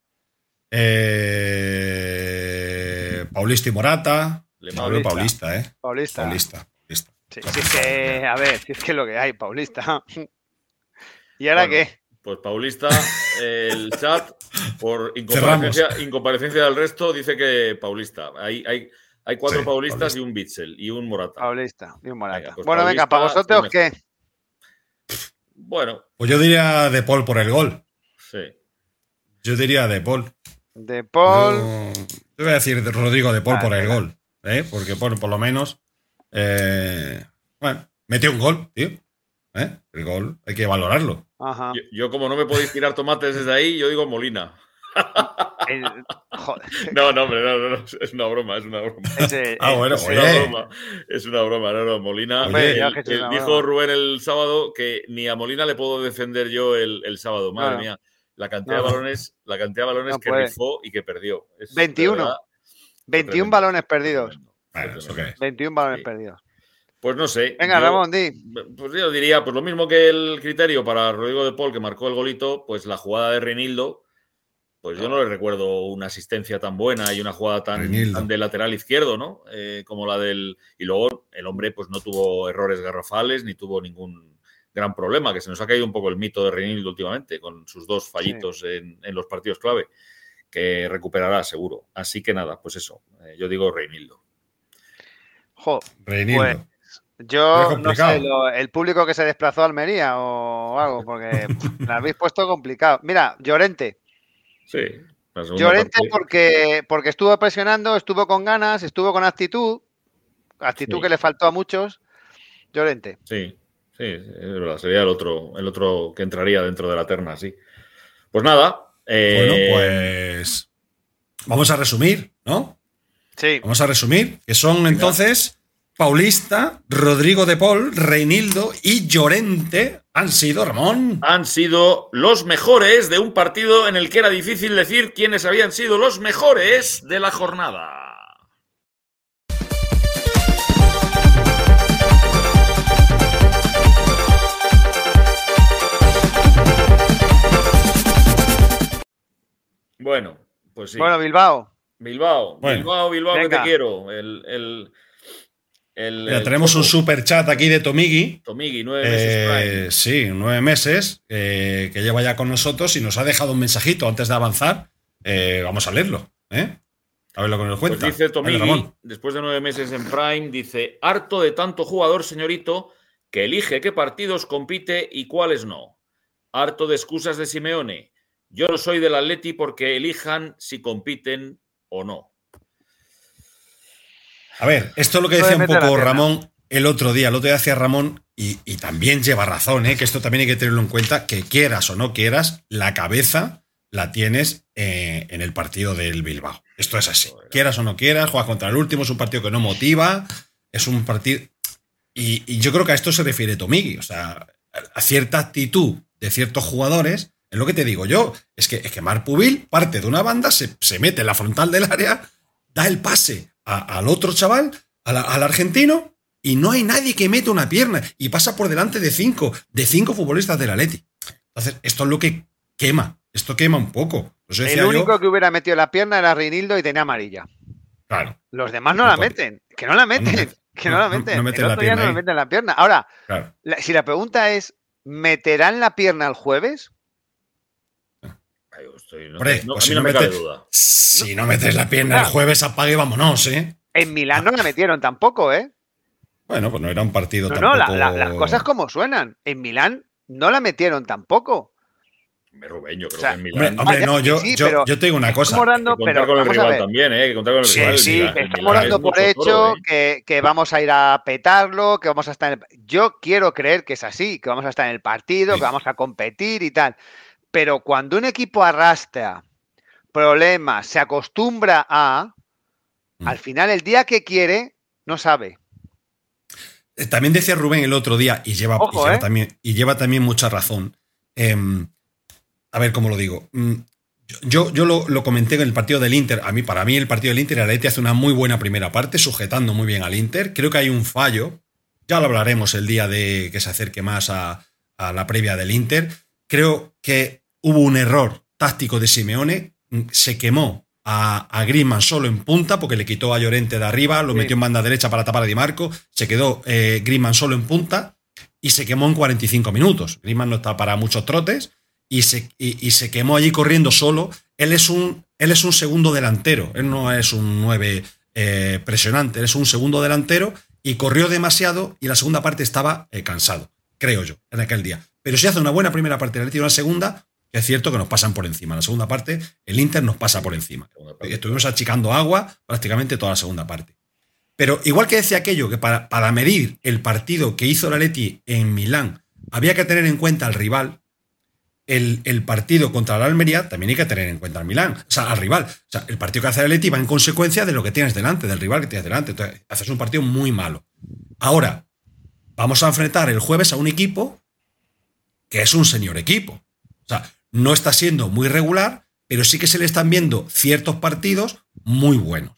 Eh, Paulista y Morata. Le Paulista. Paulista, ¿eh? Paulista. Paulista. Paulista. Sí, sí, es que, a ver, si es que lo que hay, Paulista. ¿Y ahora Bueno. qué? Pues Paulista, el chat, por incomparecencia, incomparecencia del resto, dice que Paulista. Hay, hay, hay cuatro Sí, Paulistas Paulista. y un Bitzel y un Morata. Paulista. y un Morata. Venga, pues bueno, venga, ¿para vosotros qué? Bueno, Pues yo diría De Paul por el gol. sí. Yo diría De Paul. De Paul. Yo, yo voy a decir de Rodrigo de Paul Ah, por el gol. ¿eh? Porque por, por lo menos. eh, bueno, metió un gol, tío. ¿eh? El gol hay que valorarlo. Ajá. Yo, yo, como no me podéis tirar tomates desde ahí, yo digo Molina. El- joder, No, no, hombre, no, no, no, es una broma, es una broma. ese- Ah, bueno, Es oye. una broma, es una broma, no, no, Molina. Oye, el- el- una dijo. Rubén el sábado que ni a Molina le puedo defender yo el, el sábado, madre Claro. mía. La cantidad No. de balones, la cantidad de balones No que rifó y que perdió. Es, de 21. verdad, 21 tremendo, balones perdidos. Bueno, tremendo. ¿eso qué es? 21 balones Sí. perdidos. Pues no sé. Venga, yo- Ramón, di. Pues yo diría, pues lo mismo que el criterio para Rodrigo de Paul, que marcó el golito, pues la jugada de Reinildo, pues yo no le recuerdo una asistencia tan buena y una jugada tan de lateral izquierdo, ¿no? Eh, como la del. Y luego el hombre, pues no tuvo errores garrafales ni tuvo ningún gran problema, que se nos ha caído un poco el mito de Reinildo últimamente, con sus dos fallitos en, en los partidos clave, que recuperará seguro. Así que nada, pues eso, eh, yo digo Reinildo. Jo, Reinildo. Pues, Es yo no sé, lo- el público que se desplazó a Almería o algo, porque me habéis puesto complicado. Mira, Llorente. Sí. la Llorente parte- porque, porque estuvo presionando, estuvo con ganas, estuvo con actitud. Actitud Sí. que le faltó a muchos. Llorente. Sí, sí, es verdad. Sería el otro, el otro que entraría dentro de la terna, sí. Pues nada. Bueno, eh, pues. Vamos a resumir, ¿no? Sí. Vamos a resumir, que son entonces Paulista, Rodrigo de Paul, Reinildo y Llorente han sido, Ramón. Han sido los mejores de un partido en el que era difícil decir quiénes habían sido los mejores de la jornada. Bueno, pues sí. Bueno, Bilbao. Bilbao, Bueno. Bilbao, Bilbao, que te quiero. El, el, el- Mira, el tenemos un super chat aquí de Tomigi. Tomigi, nueve meses Eh, Prime. sí, nueve meses, eh, que lleva ya con nosotros y nos ha dejado un mensajito antes de avanzar. Eh, vamos a leerlo, ¿eh? A ver lo que nos Pues cuenta. dice Vale, Tomigi, Ramón. después de nueve meses en Prime, dice, harto de tanto jugador, señorito, que elige qué partidos compite y cuáles no. Harto de excusas de Simeone. Yo no soy del Atleti porque elijan si compiten o no. A ver, esto es lo que decía un poco. Ramón el otro día. El otro día hacía Ramón y, y también lleva razón, ¿eh? que esto también hay que tenerlo en cuenta, que quieras o no quieras, la cabeza la tienes eh, en el partido del Bilbao. Esto es así. Quieras o no quieras, juegas contra el último, es un partido que no motiva, es un partido... Y, y yo creo que a esto se refiere Tomigi, o sea, a cierta actitud de ciertos jugadores, es lo que te digo yo, es que, es que Marc Pubil parte de una banda, se, se mete en la frontal del área, da el pase a- al otro chaval, la- al argentino, y no hay nadie que mete una pierna y pasa por delante de cinco, de cinco futbolistas del Atleti. Entonces, esto es lo que quema, esto quema un poco. El yo, único que hubiera metido la pierna era Reinildo y tenía amarilla. claro, Los demás no la meten. Que no la meten. Que no la No- no- meten. no meten el la día pierna no meten la pierna. Ahora, claro. la- si la pregunta es, ¿meterán la pierna el jueves? Ay, yo estoy- no- Hombre, no- pues a si mí no no me mete- cabe duda. Si no metes la pierna el jueves, apague, y vámonos, ¿eh? En Milán no la metieron tampoco, ¿eh? Bueno, pues no era un partido No, tampoco... no, la- la- las cosas como suenan. En Milán no la metieron tampoco. Me Rubén, yo creo O sea, que en Milán. hombre, no, yo, sí, yo, pero yo te digo una cosa. Hay que contar pero con el vamos a rival ver. también, ¿eh? Hay que contar con el Sí, rival. El sí, Milán- el Estamos Milán es dando por hecho toro, ¿eh? que, que vamos a ir a petarlo, que vamos a estar en el... Yo quiero creer que es así, que vamos a estar en el partido, Sí. que vamos a competir y tal. Pero cuando un equipo arrastra problemas, se acostumbra a, Mm. al final el día que quiere, no sabe. Eh, También decía Rubén el otro día, y lleva, Ojo, y lleva ¿eh? también, y lleva también mucha razón. Em, a ver cómo lo digo. Mm, Yo, yo lo, lo comenté en el partido del Inter. A mí, para mí, el partido del Inter, el Atleti hace una muy buena primera parte, sujetando muy bien al Inter. Creo que hay un fallo. Ya lo hablaremos el día de que se acerque más a, a la previa del Inter. Creo que hubo un error táctico de Simeone. Mm, Se quemó a, a Griezmann solo en punta porque le quitó a Llorente de arriba, lo Sí. metió en banda derecha para tapar a Di Marco. Se quedó eh, Griezmann solo en punta y se quemó en 45 minutos. Griezmann no está para muchos trotes y se, y, y se quemó allí corriendo solo. Él es un, él es un segundo delantero, él no es un 9 eh, presionante, él es un segundo delantero y corrió demasiado y la segunda parte estaba eh, cansado, creo yo, en aquel día. Pero si hace una buena primera parte y una segunda, es cierto que nos pasan por encima. En la segunda parte, el Inter nos pasa por encima. Estuvimos achicando agua prácticamente toda la segunda parte. Pero igual que decía aquello, que para, para medir el partido que hizo la Leti en Milán, había que tener en cuenta al rival, el, partido contra la Almería también hay que tener en cuenta al Milán, o sea, al rival. O sea, el partido que hace el Leti va en consecuencia de lo que tienes delante, del rival que tienes delante. Entonces, haces un partido muy malo. Ahora, vamos a enfrentar el jueves a un equipo que es un señor equipo. O sea, no está siendo muy regular, pero sí que se le están viendo ciertos partidos muy buenos.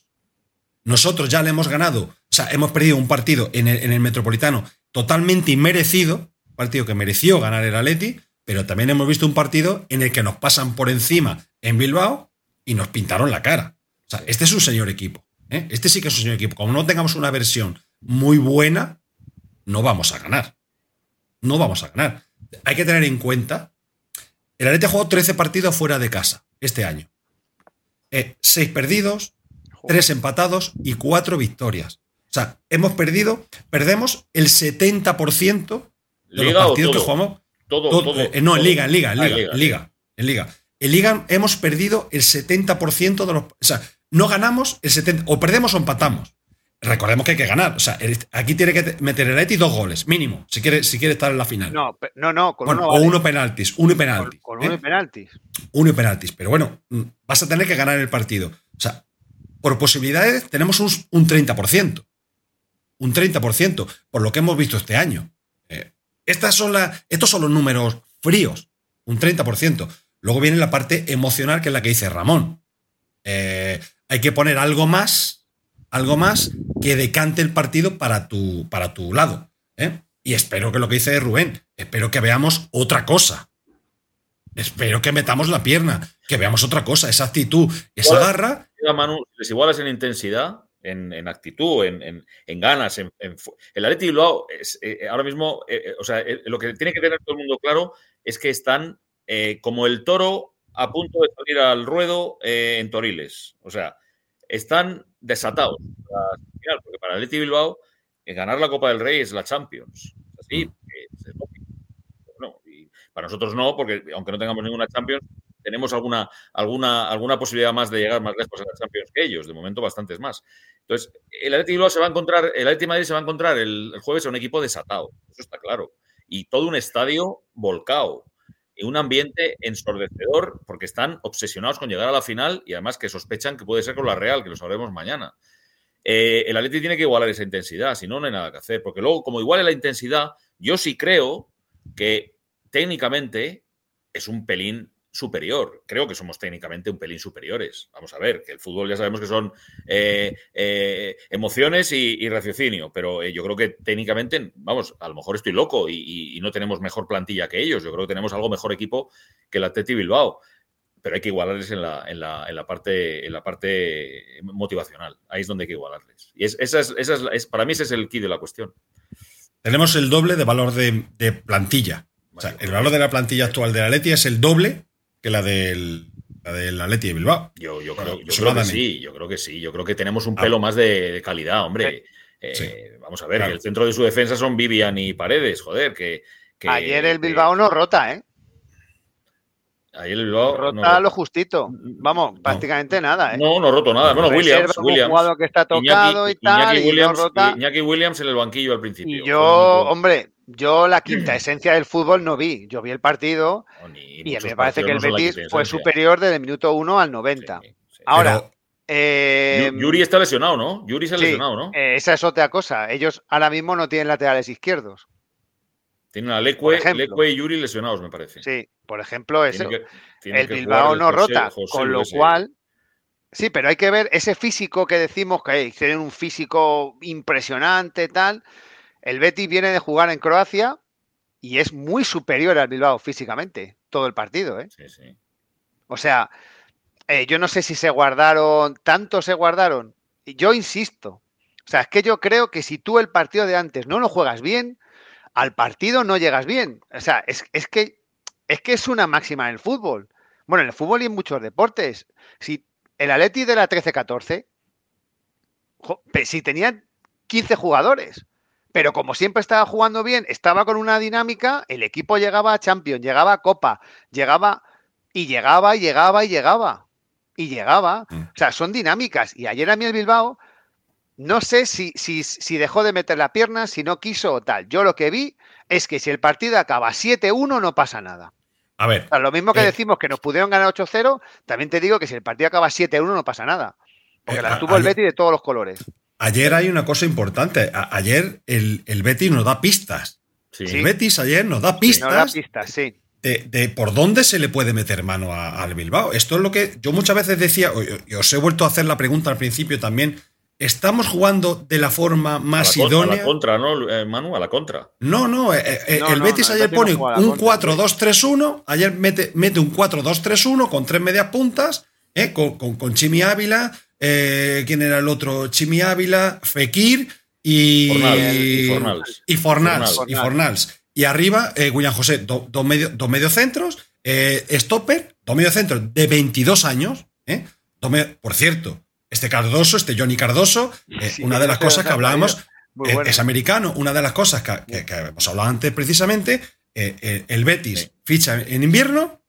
Nosotros ya le hemos ganado, o sea, hemos perdido un partido en el, Metropolitano totalmente inmerecido, partido que mereció ganar el Atleti, pero también hemos visto un partido en el que nos pasan por encima en Bilbao y nos pintaron la cara. O sea, este es un señor equipo. ¿eh? Este sí que es un señor equipo. Como no tengamos una versión muy buena, no vamos a ganar. No vamos a ganar. Hay que tener en cuenta, el Atleti ha jugado 13 partidos fuera de casa este año. Eh, seis perdidos, tres empatados y cuatro victorias. O sea, hemos perdido, perdemos el 70% de los partidos que jugamos. Todo, todo, eh, no, en liga, en liga, en liga, en liga, en liga. En liga hemos perdido el 70% de los. O sea, no ganamos el 70%, o perdemos o empatamos. Recordemos que hay que ganar. O sea, aquí tiene que meter el Eti dos goles, mínimo, si quiere, si quiere estar en la final. No, no, no. Con uno O uno penaltis, uno y penaltis. Con, uno y ¿eh? penaltis. Uno y penaltis. Pero bueno, mm, vas a tener que ganar el partido. O sea, por posibilidades tenemos un, 30%. Un 30%, por lo que hemos visto este año. Eh, estas son estos son los números fríos. Un 30%. Luego viene la parte emocional, que es la que dice Ramón. Eh, hay que poner algo más algo más que decante el partido para tu, para tu lado. ¿eh? Y espero que lo que dice Rubén, espero que veamos otra cosa. Espero que metamos la pierna, que veamos otra cosa, esa actitud, esa garra. Manu, les igualas en intensidad, en, actitud, en, ganas. En, el Atleti Bilbao es, eh, ahora mismo, eh, o sea, lo que tiene que tener todo el mundo claro es que están como el toro a punto de salir al ruedo en Toriles. O sea, están desatados. Porque para el Leti Bilbao, ganar la Copa del Rey es la Champions. Así, mm. y para nosotros no, porque aunque no tengamos ninguna Champions, tenemos alguna, alguna, alguna posibilidad más de llegar más lejos a la Champions que ellos, de momento bastantes más. Entonces, el Atleti Bilbao se va a encontrar, el Atleti Madrid se va a encontrar el, el jueves a un equipo desatado, eso está claro. Y todo un estadio volcado un ambiente ensordecedor porque están obsesionados con llegar a la final y además que sospechan que puede ser con la Real, que lo sabremos mañana. Eh, el Atleti tiene que igualar esa intensidad, si no, no hay nada que hacer. Porque luego, como iguale la intensidad, yo sí creo que técnicamente es un pelín superior. Creo que somos técnicamente un pelín superiores. Vamos a ver, que el fútbol ya sabemos que son eh, eh, emociones y, raciocinio, pero eh, yo creo que técnicamente, vamos, a lo mejor estoy loco y, no tenemos mejor plantilla que ellos. Yo creo que tenemos algo mejor equipo que el Atleti Bilbao. Pero hay que igualarles en la, en la, parte, en la parte motivacional. Ahí es donde hay que igualarles. Y esa es, para mí ese es el key de la cuestión. Tenemos el doble de valor de, plantilla. o sea, el valor de la plantilla actual de la Atleti es el doble que la del, la del Atleti de Bilbao. Yo, yo, creo, yo creo, que sí, yo creo que sí. Yo creo que tenemos un ah. pelo más de, calidad, hombre. Eh, vamos a ver, el centro de su defensa son Vivian y Paredes, joder, que... Ayer el Bilbao no rota, ¿eh? Ayer el Bilbao. Rota lo justito. Vamos, prácticamente nada. ¿eh? No, no roto nada. Bueno, Williams. Williams. Un que está tocado y tal. Iñaki Williams, Iñaki Williams en el banquillo al principio. Y yo, hombre, yo la quinta esencia del fútbol no vi. Yo vi el partido y a mí me parece que el Betis fue superior desde el minuto 1 al 90. Ahora. Eh, Yuri está lesionado, ¿no? Yuri se ha lesionado, ¿no? Eh, esa es otra cosa. Ellos ahora mismo no tienen laterales izquierdos. Tienen a Leque, y Yuri lesionados, me parece. Sí, por ejemplo, eso. el Bilbao no rota, con lo cual. Sí, pero hay que ver ese físico que decimos que tienen un físico impresionante, tal. El Betis viene de jugar en Croacia y es muy superior al Bilbao físicamente, todo el partido. ¿eh? Sí, sí. O sea, eh, yo no sé si se guardaron, tanto se guardaron. Yo insisto. O sea, es que yo creo que si tú el partido de antes no lo juegas bien, al partido no llegas bien. O sea, es, que, es que es una máxima en el fútbol. Bueno, en el fútbol y en muchos deportes. Si el Atleti de la 13-14, si tenían 15 jugadores, pero como siempre estaba jugando bien, estaba con una dinámica, el equipo llegaba a Champions, llegaba a Copa, llegaba Y llegaba, y llegaba, y llegaba. Y llegaba. Mm. O sea, son dinámicas. Y ayer a mí el Bilbao, no sé si, si, si dejó de meter la pierna, si no quiso o tal. Yo lo que vi es que si el partido acaba 7-1 no pasa nada. A ver, O sea, lo mismo que Eh. decimos que nos pudieron ganar 8-0, también te digo que si el partido acaba 7-1 no pasa nada. Porque Eh, las a- tuvo el Betty de todos los colores. Ayer hay una cosa importante. A- ayer el, el Betis nos da pistas. Sí. El Betis ayer nos da No pistas da pistas, sí. de, de por dónde se le puede meter mano a- al Bilbao. Esto es lo que yo muchas veces decía, y os he vuelto a hacer la pregunta al principio también. ¿Estamos jugando de la forma A más la, contra, a idónea? la contra, ¿no, eh, Manu? A la contra. No, no, eh, eh, No, el no, Betis ayer no pone a un contra, 4-2-3-1, ayer mete, mete un 4-2-3-1 con tres medias puntas, eh, con, con, con Chimi Ávila, eh, ¿quién era el otro? Chimi Ávila, Fekir y Fornals, y Fornals. y Fornals, Fornals. y Fornals. Y arriba, eh, William José, do- dos medio, mediocentros, eh, Stopper, dos mediocentros de 22 años, eh, medio- por cierto, este Cardoso, este Johnny Cardoso, eh, Sí, una de las cosas que hablábamos eh, bueno. es americano. Una de las cosas que, que- que hemos hablado antes precisamente, eh, eh, el Betis Sí. ficha en invierno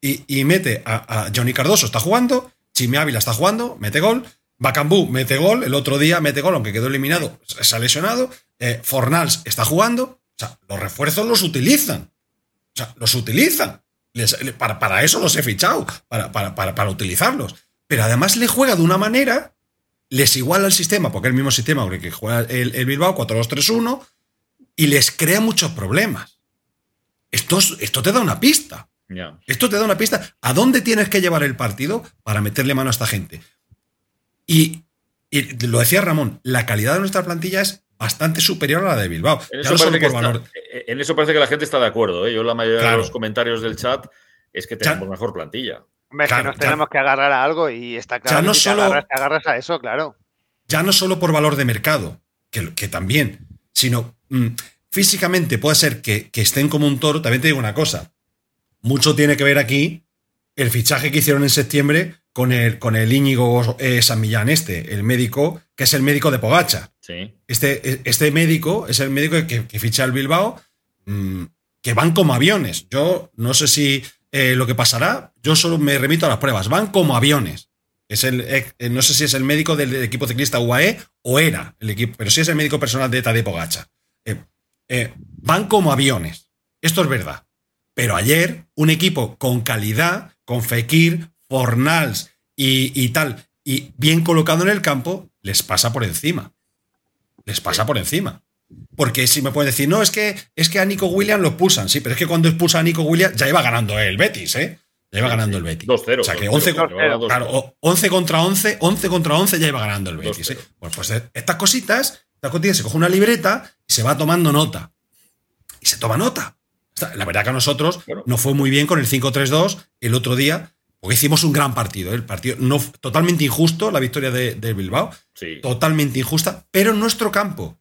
y, y mete a, a Johnny Cardoso, está jugando, Chimi Ávila está jugando, mete gol, Bacambú mete gol, el otro día mete gol, aunque quedó eliminado, se ha lesionado, eh, Fornals está jugando, o sea, los refuerzos los utilizan, o sea, los utilizan. Les- le- para, para eso los he fichado, para, para, para, utilizarlos. Pero además le juega de una manera les iguala el sistema, porque es el mismo sistema que juega el, el Bilbao, 4-2-3-1, y les crea muchos problemas. Esto, es- esto te da una pista. Esto te da una pista. ¿A dónde tienes que llevar el partido para meterle mano a esta gente? Y, y lo decía Ramón, la calidad de nuestra plantilla es bastante superior a la de Bilbao. En Ya eso, no parece que por está- valor. en eso parece que la gente está de acuerdo. ¿eh? Yo la mayoría Claro. de los comentarios del chat es que Ya- tenemos mejor plantilla. Hombre, es Claro, que nos ya- tenemos que agarrar a algo y está claro Ya no que si te solo- agarras, te agarras a eso, claro. ya no solo por valor de mercado, que, que también, sino mm, físicamente puede ser que, que estén como un toro. También te digo una cosa, mucho tiene que ver aquí el fichaje que hicieron en septiembre con el, con el Íñigo eh, San Millán este, el médico, que es el médico de Pogacha. Sí. Este, este médico es el médico que, que ficha el Bilbao, mm, que van como aviones. Yo no sé si eh, lo que pasará, yo solo me remito a las pruebas, van como aviones. Es el, eh, no sé si es el médico del equipo ciclista UAE o era el equipo, pero sí es el médico personal de Tadej Pogacha. Van como aviones. Esto es verdad. Pero ayer, un equipo con calidad, con Fekir, Fornals y, y tal, y bien colocado en el campo, les pasa por encima. Les pasa por encima. Porque si me pueden decir, no, es que, es que a Nico Williams lo expulsan. Sí, pero es que cuando expulsa a Nico Williams ya iba ganando el Betis, ¿eh? Ya iba ganando el Betis. 2-0. O sea que 2-0, 11, llevaba 2-0. Claro, o- 11 contra 11, 11 contra 11 ya iba ganando el Betis. 2-0. ¿eh? Pues, pues estas cositas, estas cositas, se coge una libreta y se va tomando nota. Y se toma nota. La verdad que a nosotros Bueno. nos fue muy bien con el 5-3-2 el otro día, porque hicimos un gran partido. ¿eh? El partido no, totalmente injusto, la victoria de, de Bilbao, Sí. totalmente injusta, pero en nuestro campo.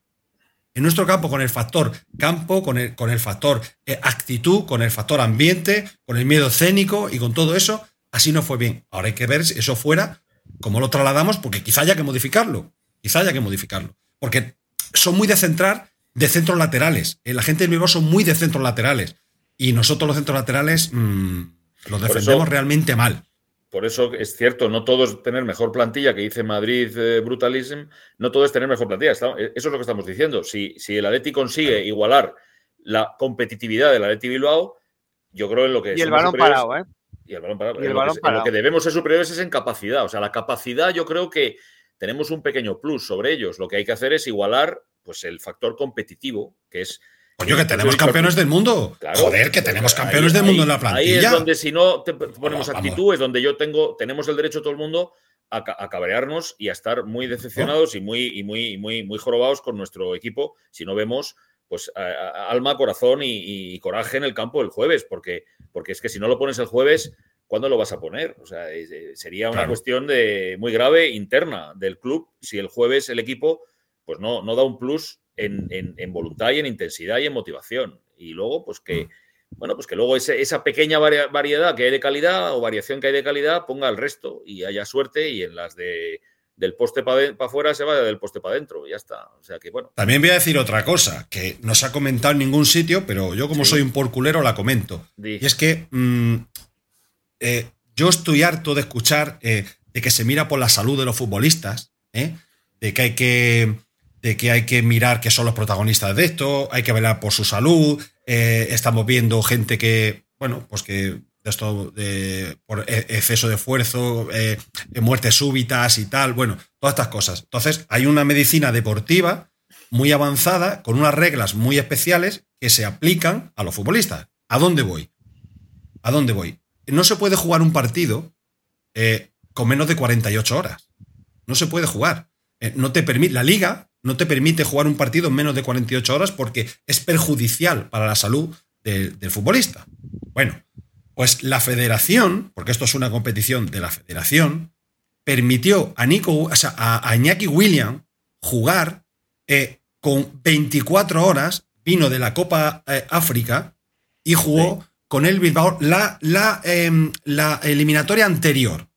En nuestro campo, con el factor campo, con el, con el factor eh, actitud, con el factor ambiente, con el miedo escénico y con todo eso, así no fue bien. Ahora hay que ver si eso fuera, cómo lo trasladamos, porque quizá haya que modificarlo. Quizá haya que modificarlo. Porque son muy de centrar de centros laterales. Eh, La gente del Bilbao son muy de centros laterales. Y nosotros los centros laterales mm, los defendemos eso- realmente mal. Por eso es cierto, no todo es tener mejor plantilla, que dice Madrid eh, Brutalism, no todo es tener mejor plantilla. Está- eso es lo que estamos diciendo. Si, si el Atleti consigue igualar la competitividad del Atleti Bilbao, yo creo en lo que Y el balón parado, ¿eh? Y el balón parado. Y el En lo, que, parado. lo que debemos ser superiores es en capacidad. O sea, la capacidad yo creo que tenemos un pequeño plus sobre ellos. Lo que hay que hacer es igualar pues, el factor competitivo, que es... Coño, que tenemos campeones del mundo. Claro, Joder, que tenemos ahí- campeones del mundo en la Ahí plantilla. es donde si no te ponemos Vamos, actitud, es donde yo tengo, tenemos el derecho todo el mundo a, ca- a cabrearnos y a estar muy decepcionados y muy, y muy, y muy, muy jorobados con nuestro equipo si no vemos pues a- a- alma, corazón y, y coraje en el campo el jueves, porque, porque es que si no lo pones el jueves, ¿cuándo lo vas a poner? O sea, eh, sería una Claro. cuestión de muy grave interna del club si el jueves el equipo pues no, no da un plus en, en- en voluntad y en intensidad y en motivación. Y luego, pues que, bueno, pues que luego ese- esa pequeña variedad que hay de calidad o variación que hay de calidad ponga el resto y haya suerte y en las de del poste para afuera se vaya del poste para adentro. y Ya está. O sea que bueno. También voy a decir otra cosa, que no se ha comentado en ningún sitio, pero yo como Sí. soy un porculero la comento. Y es que mm, Yo estoy harto de escuchar eh, de que se mira por la salud de los futbolistas, ¿eh? de que hay que de que hay que mirar que son los protagonistas de esto, hay que velar por su salud. Eh, estamos viendo gente que, bueno, pues que esto de, por e, exceso de esfuerzo, eh, muertes súbitas y tal, bueno, todas estas cosas. Entonces, hay una medicina deportiva muy avanzada, con unas reglas muy especiales que se aplican a los futbolistas. ¿A dónde voy? ¿A dónde voy? No se puede jugar un partido eh, con menos de 48 horas. No se puede jugar. No te permite, la liga no te permite jugar un partido en menos de 48 horas porque es perjudicial para la salud del futbolista. Bueno, pues la federación, porque esto es una competición de la federación, permitió a, Nico, a, Iñaki William jugar eh, con 24 horas, vino de la Copa eh, África y jugó con el Bilbao la, la, em, la eliminatoria anterior.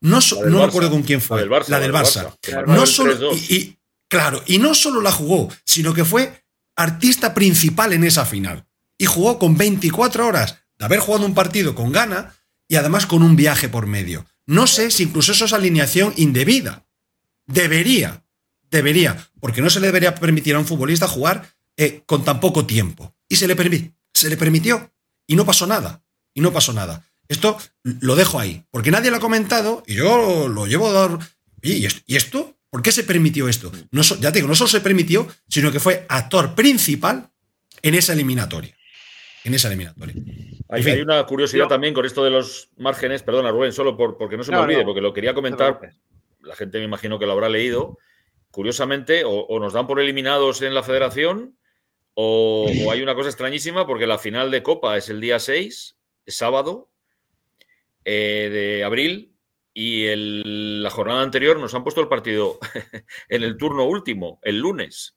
No, no me acuerdo con quién fue. La del Barça. No solo, y, claro, y no solo la jugó, sino que fue artista principal en esa final. Y jugó con 24 horas de haber jugado un partido con gana y además con un viaje por medio. No sé si incluso eso es alineación indebida. Debería, debería, porque no se le debería permitir a un futbolista jugar eh, con tan poco tiempo. Y se le, se le permitió. Y no pasó nada. Y no pasó nada. Esto lo dejo ahí, porque nadie lo ha comentado y yo lo, llevo a dar. ¿Y esto? ¿Por qué se permitió esto? No, ya te digo, no solo se permitió, sino que fue actor principal en esa eliminatoria. En esa eliminatoria. Hay, una curiosidad también con esto de los márgenes, perdona Rubén, solo por, porque no se me olvide, porque lo quería comentar, la gente me imagino que lo habrá leído, curiosamente, o, nos dan por eliminados en la federación, o, hay una cosa extrañísima, porque la final de Copa es el día 6, es sábado eh, de abril, y la jornada anterior nos han puesto el partido en el turno último, el lunes,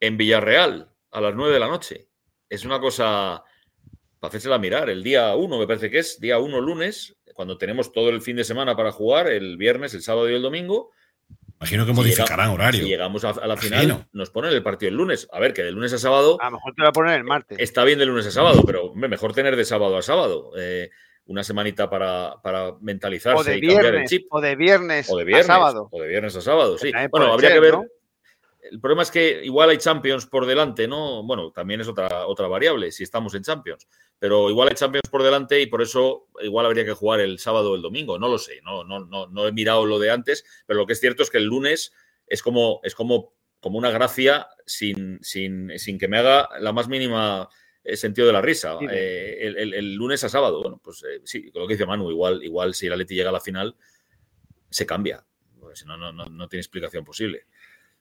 en Villarreal, a las 9 de la noche. Es una cosa para a mirar. El día 1, me parece que es, día 1 lunes, cuando tenemos todo el fin de semana para jugar, el viernes, el sábado y el domingo. Imagino que modificarán horario. Si llegamos a, la final, nos ponen el partido el lunes. A ver, que de lunes a sábado. A lo mejor te va a poner el martes. Está bien de lunes a sábado, pero mejor tener de sábado a sábado. Eh, una semanita para, para mentalizarse y cambiar el chip. O de viernes, a sábado. O de viernes a sábado, sí. Bueno, habría que ver. El problema es que igual hay Champions por delante, ¿no? Bueno, también es otra, otra variable si estamos en Champions pero igual hay Champions por delante y por eso igual habría que jugar el sábado o el domingo, no lo sé, no, no, no, no he mirado lo de antes, pero lo que es cierto es que el lunes es como, es como, como una gracia sin, sin, sin que me haga la más mínima sentido de la risa. Eh, el, lunes a sábado, bueno, pues eh, sí, lo que dice Manu, igual, igual si la Leti llega a la final, se cambia, si no, no, no, tiene explicación posible.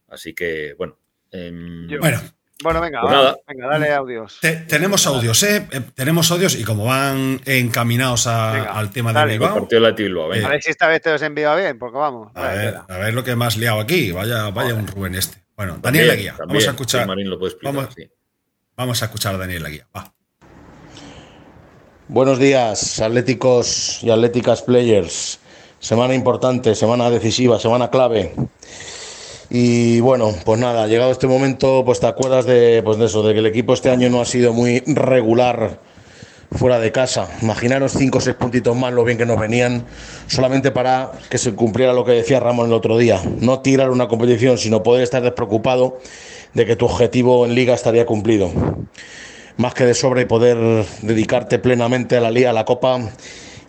Así que, bueno. Em, bueno, bueno, venga, pues venga, dale audios. tenemos audios, ¿eh? ¿eh? Tenemos audios y como van encaminados al tema de Bilbao. A ver si esta vez te los envío bien, porque vamos. A, ver, a ver lo que más liado aquí. Vaya, vaya un Rubén este. Bueno, Daniel Laguía. vamos a escuchar. vamos, a escuchar a Daniel Laguía. Va. Buenos días, atléticos y atléticas players. Semana importante, semana decisiva, semana clave. Y bueno, pues nada, llegado este momento, pues te acuerdas de, pues de eso, de que el equipo este año no ha sido muy regular fuera de casa. Imaginaros cinco o seis puntitos más lo bien que nos venían, solamente para que se cumpliera lo que decía Ramón el otro día. No tirar una competición, sino poder estar despreocupado de que tu objetivo en liga estaría cumplido. Más que de sobre poder dedicarte plenamente a la liga, a la copa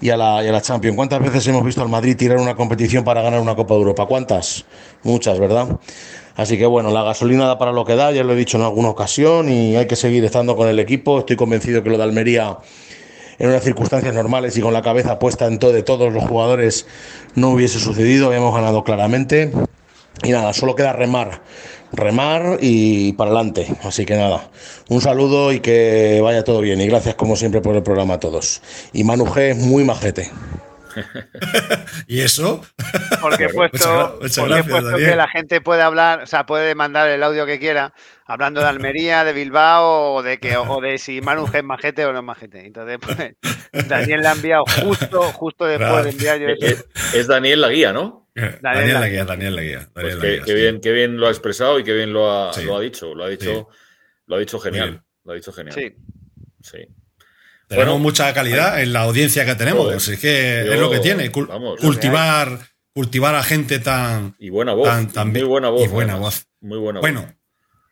y a la, y a la Champions. ¿Cuántas veces hemos visto al Madrid tirar una competición para ganar una Copa de Europa? ¿Cuántas? Muchas, ¿verdad? Así que bueno, la gasolina da para lo que da, ya lo he dicho en alguna ocasión y hay que seguir estando con el equipo. Estoy convencido que lo de Almería en unas circunstancias normales y con la cabeza puesta en todo de todos los jugadores no hubiese sucedido, habíamos ganado claramente. Y nada, solo queda remar remar y para adelante. Así que nada, un saludo y que vaya todo bien. Y gracias como siempre por el programa a todos. Y Manu G, muy majete. ¿Y eso? Porque he puesto, que la gente puede hablar, o sea, puede mandar el audio que quiera, hablando de Almería, de Bilbao, o de que, o de si Manu es majete o no es majete. Entonces, pues, Daniel le ha enviado justo, justo después de enviar yo es Daniel la guía, ¿no? Daniel, la guía, Daniel la guía. Pues qué, bien, qué bien lo ha expresado y qué bien lo ha, lo ha dicho. Lo ha dicho, lo ha dicho genial. Lo ha dicho genial. Sí. Tenemos mucha calidad en la audiencia que tenemos. es que es lo que tiene. cultivar, cultivar a gente tan. Y buena voz. muy buena voz. Y buena voz. Muy buena Bueno,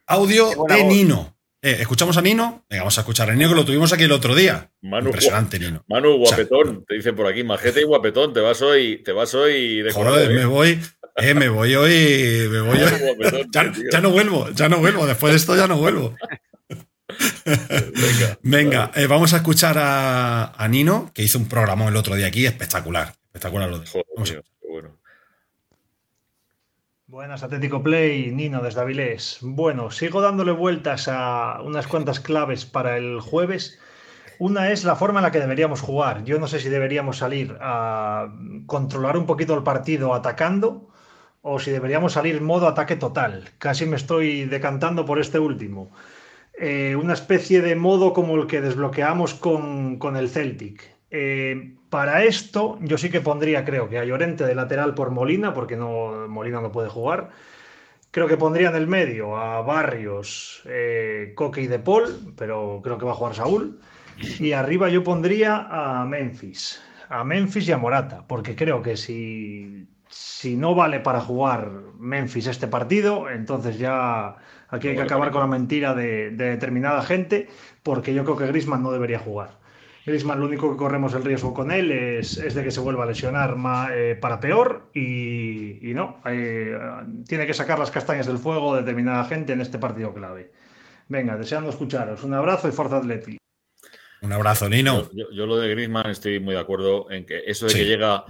audio de Nino. Eh, ¿Escuchamos a Nino? Venga, vamos a escuchar a Nino, que lo tuvimos aquí el otro día. Impresionante, Nino. Manu, guapetón, te dicen por aquí, majete y guapetón, te vas hoy, te vas hoy de Joder, me voy, eh, me voy hoy, me voy hoy. ya, no vuelvo, ya no vuelvo, después de esto ya no vuelvo. Venga, eh, vamos a escuchar a, Nino, que hizo un programa el otro día aquí, espectacular. Espectacular lo de. Buenas, Atlético Play, Nino desde Avilés. Bueno, sigo dándole vueltas a unas cuantas claves para el jueves. Una es la forma en la que deberíamos jugar. Yo no sé si deberíamos salir a controlar un poquito el partido atacando o si deberíamos salir en modo ataque total. Casi me estoy decantando por este último. Eh, una especie de modo como el que desbloqueamos con, el Celtic. Eh, para esto, yo sí que pondría, creo que a Llorente de lateral por Molina, porque no, Molina no puede jugar. Creo que pondría en el medio a Barrios, eh, Coque y De Paul, pero creo que va a jugar Saúl. Y arriba yo pondría a Memphis, a Memphis y a Morata, porque creo que si, si no vale para jugar Memphis este partido, entonces ya aquí hay que acabar con la mentira de, determinada gente, porque yo creo que Grisman no debería jugar. Griezmann, lo único que corremos el riesgo con él es, de que se vuelva a lesionar eh, para peor y, no, eh, tiene que sacar las castañas del fuego determinada gente en este partido clave. Venga, deseando escucharos. Un abrazo y fuerza Atleti. Un abrazo, Nino. Yo, lo de Griezmann estoy muy de acuerdo en que eso de que llega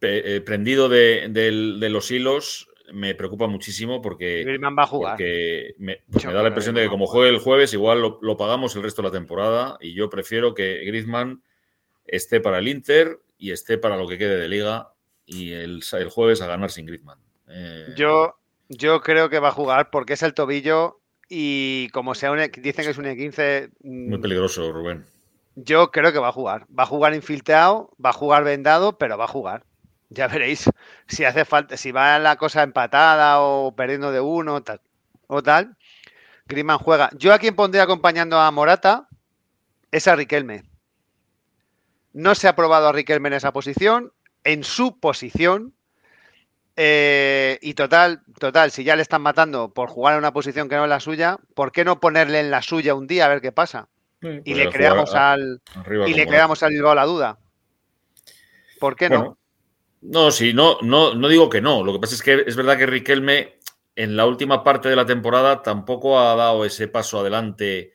eh, prendido de, los hilos me preocupa muchísimo porque. Va a jugar. me, da la impresión de que como juegue el jueves, igual lo, pagamos el resto de la temporada. Y yo prefiero que Griezmann esté para el Inter y esté para lo que quede de liga y el, jueves a ganar sin Griezmann. Eh, yo, yo creo que va a jugar porque es el tobillo y como sea un, dicen que es un E15. Muy peligroso, Rubén. Yo creo que va a jugar. Va a jugar infiltrado, va a jugar vendado, pero va a jugar. Ya veréis si hace falta, si va la cosa empatada o perdiendo de uno tal, o tal. Griezmann juega. Yo a quien pondría acompañando a Morata es a Riquelme. No se ha probado a Riquelme en esa posición, en su posición. Eh, y total, total, si ya le están matando por jugar en una posición que no es la suya, ¿por qué no ponerle en la suya un día a ver qué pasa? y le creamos al y le creamos al Bilbao la duda. ¿Por qué no? No, sí, no, no, no digo que no. Lo que pasa es que es verdad que Riquelme en la última parte de la temporada tampoco ha dado ese paso adelante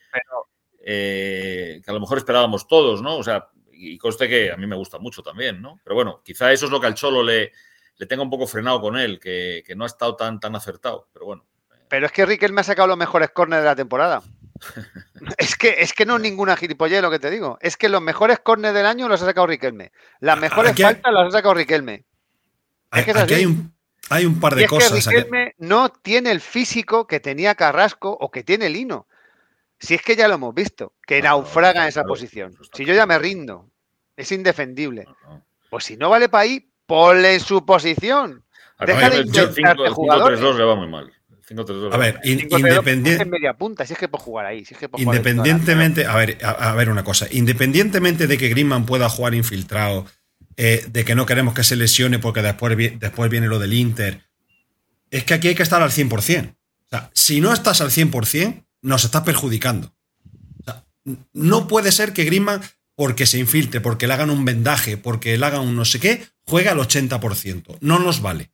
eh, que a lo mejor esperábamos todos, ¿no? O sea, y conste que a mí me gusta mucho también, ¿no? Pero bueno, quizá eso es lo que al Cholo le, le tenga un poco frenado con él, que, no ha estado tan, tan acertado, pero bueno. Pero es que Riquelme ha sacado los mejores corners de la temporada. Es, que, es que no es ninguna gilipollez lo que te digo. Es que los mejores corners del año los ha sacado Riquelme. Las mejores faltas las ha sacado Riquelme. aquí hay un, hay un par de cosas. Es que Riquelme no tiene el físico que tenía Carrasco o que tiene Lino. Si es que ya lo hemos visto, que naufraga en esa posición. Si yo ya me rindo, es indefendible. Pues si no vale para ahí, ponle en su posición. Deja de intentarte jugadores. 5-3-2 le va muy mal. A ver, independientemente. media punta, si es que puede jugar ahí. independientemente, a ver, a, ver una cosa. Independientemente de que Griezmann pueda jugar infiltrado, eh, de que no queremos que se lesione porque después, después viene lo del Inter, es que aquí hay que estar al 100%. O sea, si no estás al 100%, nos estás perjudicando. no puede ser que Griezmann, porque se infiltre, porque le hagan un vendaje, porque le hagan un no sé qué, juegue al 80%. No nos vale.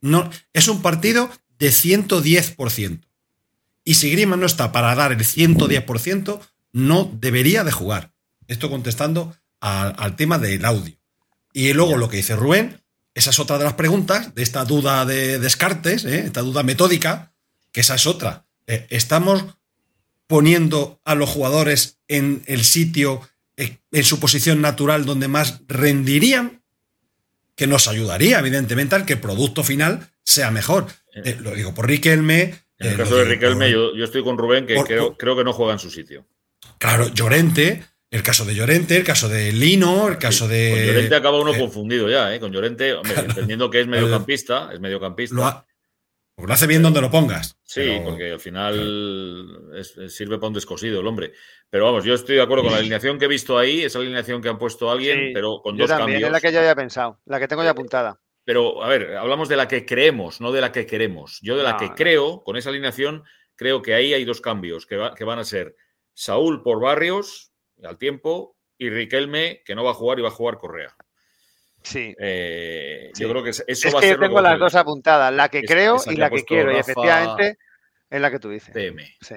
No, es un partido de 110%. Y si Griezmann no está para dar el 110%, no debería de jugar. Esto contestando al tema del audio. Y luego lo que dice Rubén, esa es otra de las preguntas de esta duda de Descartes, ¿eh? esta duda metódica, que esa es otra. Eh, ¿Estamos poniendo a los jugadores en el sitio, eh, en su posición natural donde más rendirían? Que nos ayudaría, evidentemente, al que el producto final sea mejor. Eh, lo digo por Riquelme. En el eh, caso de Riquelme, yo, estoy con Rubén, que creo, que no juega en su sitio. Claro, Llorente, el caso de Llorente, el caso de Lino, el caso de. Con Llorente acaba uno eh, confundido ya, ¿eh? Con Llorente, entendiendo que es mediocampista, es mediocampista. Porque lo hace bien donde lo pongas. Sí, pero- porque al final es- es- sirve para un descosido el hombre. Pero vamos, yo estoy de acuerdo con la alineación que he visto ahí, esa alineación que han puesto alguien, Sí, pero con Yo dos también, cambios. es la que yo había pensado, la que tengo ya apuntada. Pero, a ver, hablamos de la que creemos, no de la que queremos. Yo de la que creo, con esa alineación, creo que ahí hay dos cambios, que, va- que van a ser Saúl por Barrios, al tiempo, y Riquelme, que no va a jugar y va a jugar Correa. Sí. Eh, Sí. Yo creo que es- eso Es va a que ser yo tengo a las dos apuntadas, la que creo y la que quiero. Y efectivamente es la que tú dices. PM. Sí,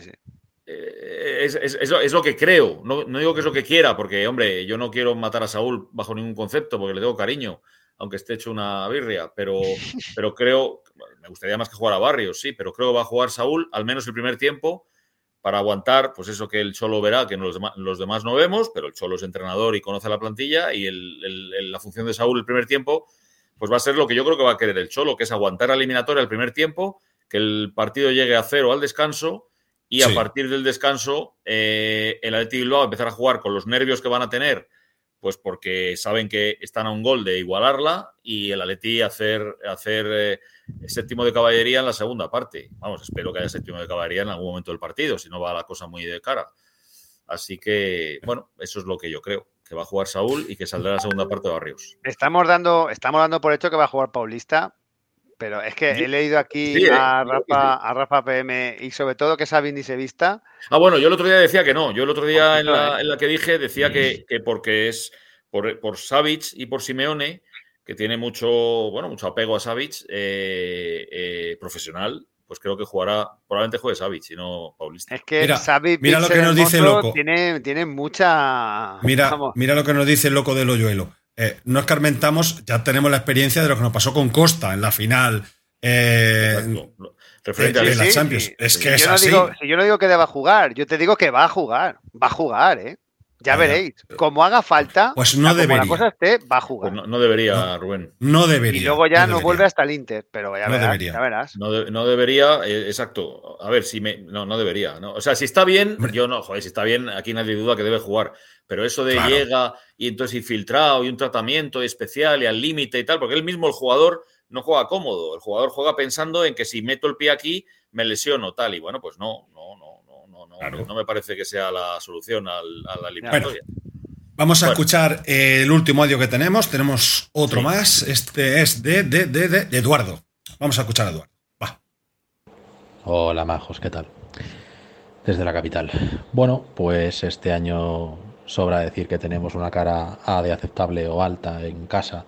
sí. Eh, Es, es- es lo- es lo que creo. No, no digo que es lo que quiera, porque, hombre, yo no quiero matar a Saúl bajo ningún concepto, porque le tengo cariño, aunque esté hecho una birria. Pero, pero creo, me gustaría más que jugar a Barrios, sí, pero creo que va a jugar Saúl al menos el primer tiempo para aguantar, pues eso que el Cholo verá, que los demás, los demás no vemos, pero el Cholo es entrenador y conoce la plantilla, y el- el- el- la función de Saúl el primer tiempo, pues va a ser lo que yo creo que va a querer el Cholo, que es aguantar la eliminatoria el primer tiempo, que el partido llegue a cero al descanso y a Sí. partir del descanso eh, el Athletic Bilbao va a empezar a jugar con los nervios que van a tener, pues porque saben que están a un gol de igualarla y el Atleti hacer, hacer eh, séptimo de caballería en la segunda parte. Vamos, espero que haya séptimo de caballería en algún momento del partido, si no va la cosa muy de cara. Así que, bueno, eso es lo que yo creo, que va a jugar Saúl y que saldrá la segunda parte de Barrios. Estamos dando, estamos dando por hecho que va a jugar Paulista, pero es que he leído aquí Sí, eh, a, Rafa, a Rafa PM y sobre todo que Sabin ni se vista. Ah, bueno, yo el otro día decía que no. Yo el otro día en la, en la que dije decía que, que porque es por, por Savic y por Simeone, que tiene mucho, bueno, mucho apego a Savic eh, eh, profesional, pues creo que jugará, probablemente juegue Savic y no Paulista. Es que Mira, Xavi mira lo que nos dice Loco. Tiene, tiene mucha. Mira, vamos, mira lo que nos dice el loco del hoyuelo. Eh, no escarmentamos, ya tenemos la experiencia de lo que nos pasó con Costa en la final eh. Referente de a la sí, Champions. sí. Es que es no así. digo, si yo no digo que deba jugar, yo te digo que va a jugar. Va a jugar, ¿eh? Ya veréis. Como haga falta, Pues o no como la cosa esté, va a Pues jugar. no, no debería, Rubén. No debería. y luego ya no, vuelve hasta el Inter, pero ya No verás. debería. Ya verás. No, de- no debería, eh, exacto. A ver, si me. No, no debería. ¿no? O sea, si está bien, Hombre. yo no, joder, si está bien, aquí nadie duda que debe jugar. Pero eso de Claro. llega y entonces infiltrado y un tratamiento especial y al límite y tal, porque él mismo, el jugador, no juega cómodo. El jugador juega pensando en que si meto el pie aquí, me lesiono tal. Y bueno, pues no, no, no, no, no, no, Claro. no me parece que sea la solución al- a la eliminatoria. Vamos a Bueno. escuchar el último audio que tenemos. Tenemos otro Sí. más. Este es de, de, de, de- de Eduardo. Vamos a escuchar a Eduardo. Va. Hola majos, ¿qué tal? Desde la capital. Bueno, pues este año sobra decir que tenemos una cara A de aceptable o alta en casa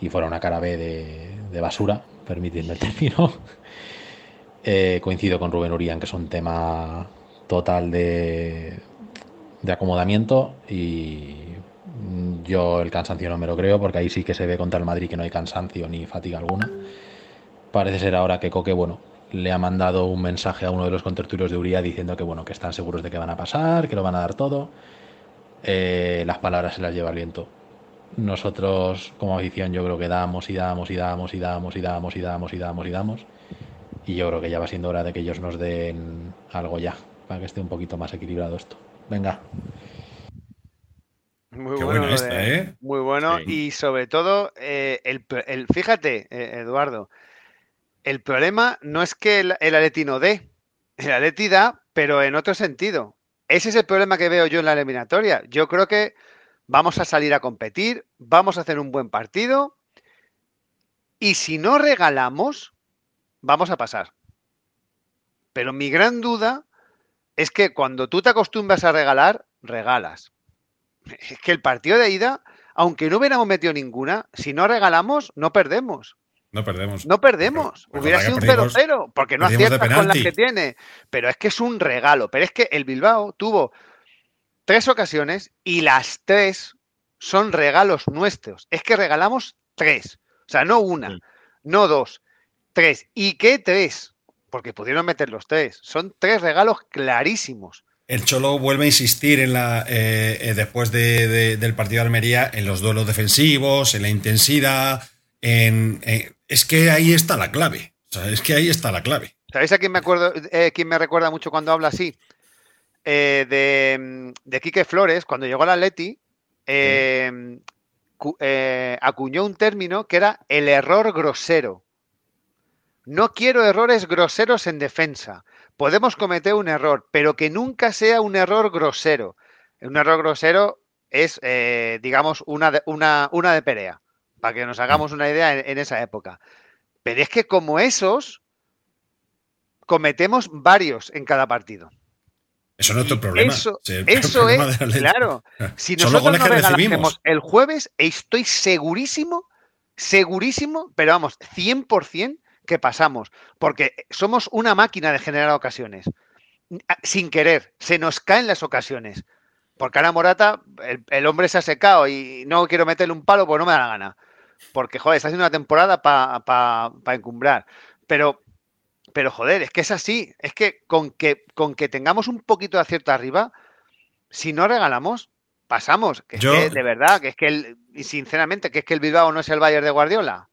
y fuera una cara B de, de basura, permitidme el término. Eh, coincido con Rubén Urián que es un tema total de, de acomodamiento y mm, yo el cansancio no me lo creo porque ahí sí que se ve contra el Madrid que no hay cansancio ni fatiga alguna. Parece ser ahora que Coque, bueno, le ha mandado un mensaje a uno de los contertulios de Uría diciendo que, bueno, que están seguros de que van a pasar, que lo van a dar todo. Eh, las palabras se las lleva el viento. Nosotros, como afición, yo creo que damos y damos y damos y damos y damos y damos y damos y damos. Yo creo que ya va siendo hora de que ellos nos den algo ya, para que esté un poquito más equilibrado esto. Venga. Muy Qué bueno, esta, ¿eh? Muy bueno. Sí. Y sobre todo, eh, el, el- fíjate, eh, Eduardo, el problema no es que el, el Atleti no dé. El Atleti da, pero en otro sentido. Ese es el problema que veo yo en la eliminatoria. Yo creo que vamos a salir a competir, vamos a hacer un buen partido y si no regalamos, vamos a pasar. Pero mi gran duda es que cuando tú te acostumbras a regalar, regalas. Es que el partido de ida, aunque no hubiéramos metido ninguna, si no regalamos, no perdemos. No perdemos. No perdemos. Hubiera sido un perdimos- 0-0, porque no aciertas con las que tiene. Pero es que es un regalo. Pero es que el Bilbao tuvo tres ocasiones y las tres son regalos nuestros. Es que regalamos tres. O sea, no una, Sí. no dos, tres. ¿Y qué tres? Porque pudieron meter los tres. Son tres regalos clarísimos. El Cholo vuelve a insistir en la eh, eh, después de- de- del partido de Almería en los duelos defensivos, en la intensidad, en, en- es que ahí está la clave. O sea, es que ahí está la clave. ¿Sabéis a quién me acuerdo, eh, quién me recuerda mucho cuando habla así? Eh, de, de Quique Flores, cuando llegó al Atleti, eh, cu- eh, acuñó un término que era el error grosero. No quiero errores groseros en defensa. Podemos cometer un error, pero que nunca sea un error grosero. Un error grosero es, eh, digamos, una de, una, una de Perea, para que nos hagamos una idea en, en esa época. Pero es que como esos, cometemos varios en cada partido. Eso no es tu problema. Eso, Sí, el eso problema es, claro. Si nosotros nos regalásemos el jueves, estoy segurísimo, segurísimo, pero vamos, 100% que pasamos, porque somos una máquina de generar ocasiones. Sin querer, se nos caen las ocasiones. Porque ahora Morata, el, el hombre se ha secado y no quiero meterle un palo porque no me da la gana. Porque, joder, está haciendo una temporada para pa, pa encumbrar. Pero, pero, joder, es que es así. Es que con, que con que tengamos un poquito de acierto arriba, si no regalamos, pasamos. Que es Yo- que, de verdad, que es que, el, y sinceramente, que es que el Bilbao no es el Bayern de Guardiola.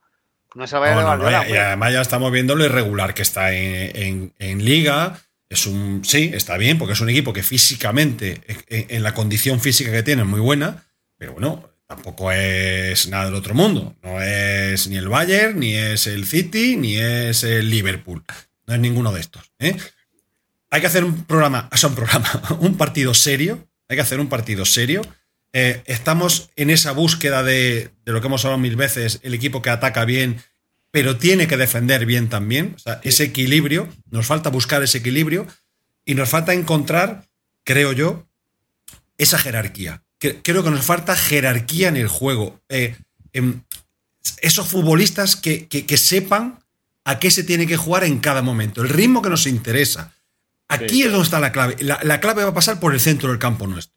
No el Bayern No, de no, no, Guardiola. y, además ya estamos viendo lo irregular que está en, en- en liga. Es un. Sí, está bien, porque es un equipo que físicamente, en, en la condición física que tiene, es muy buena, pero bueno, tampoco es nada del otro mundo. No es ni el Bayern, ni es el City, ni es el Liverpool. No es ninguno de estos. ¿eh? Hay que hacer un programa, o sea, un programa, un partido serio. Hay que hacer un partido serio. Eh, estamos en esa búsqueda de, de lo que hemos hablado mil veces, el equipo que ataca bien, pero tiene que defender bien también. O sea, ese equilibrio, nos falta buscar ese equilibrio y nos falta encontrar, creo yo, esa jerarquía. Creo que nos falta jerarquía en el juego. Eh, em, esos futbolistas que, que- que sepan a qué se tiene que jugar en cada momento, el ritmo que nos interesa. Aquí Sí, es donde está la clave. La, la clave va a pasar por el centro del campo nuestro.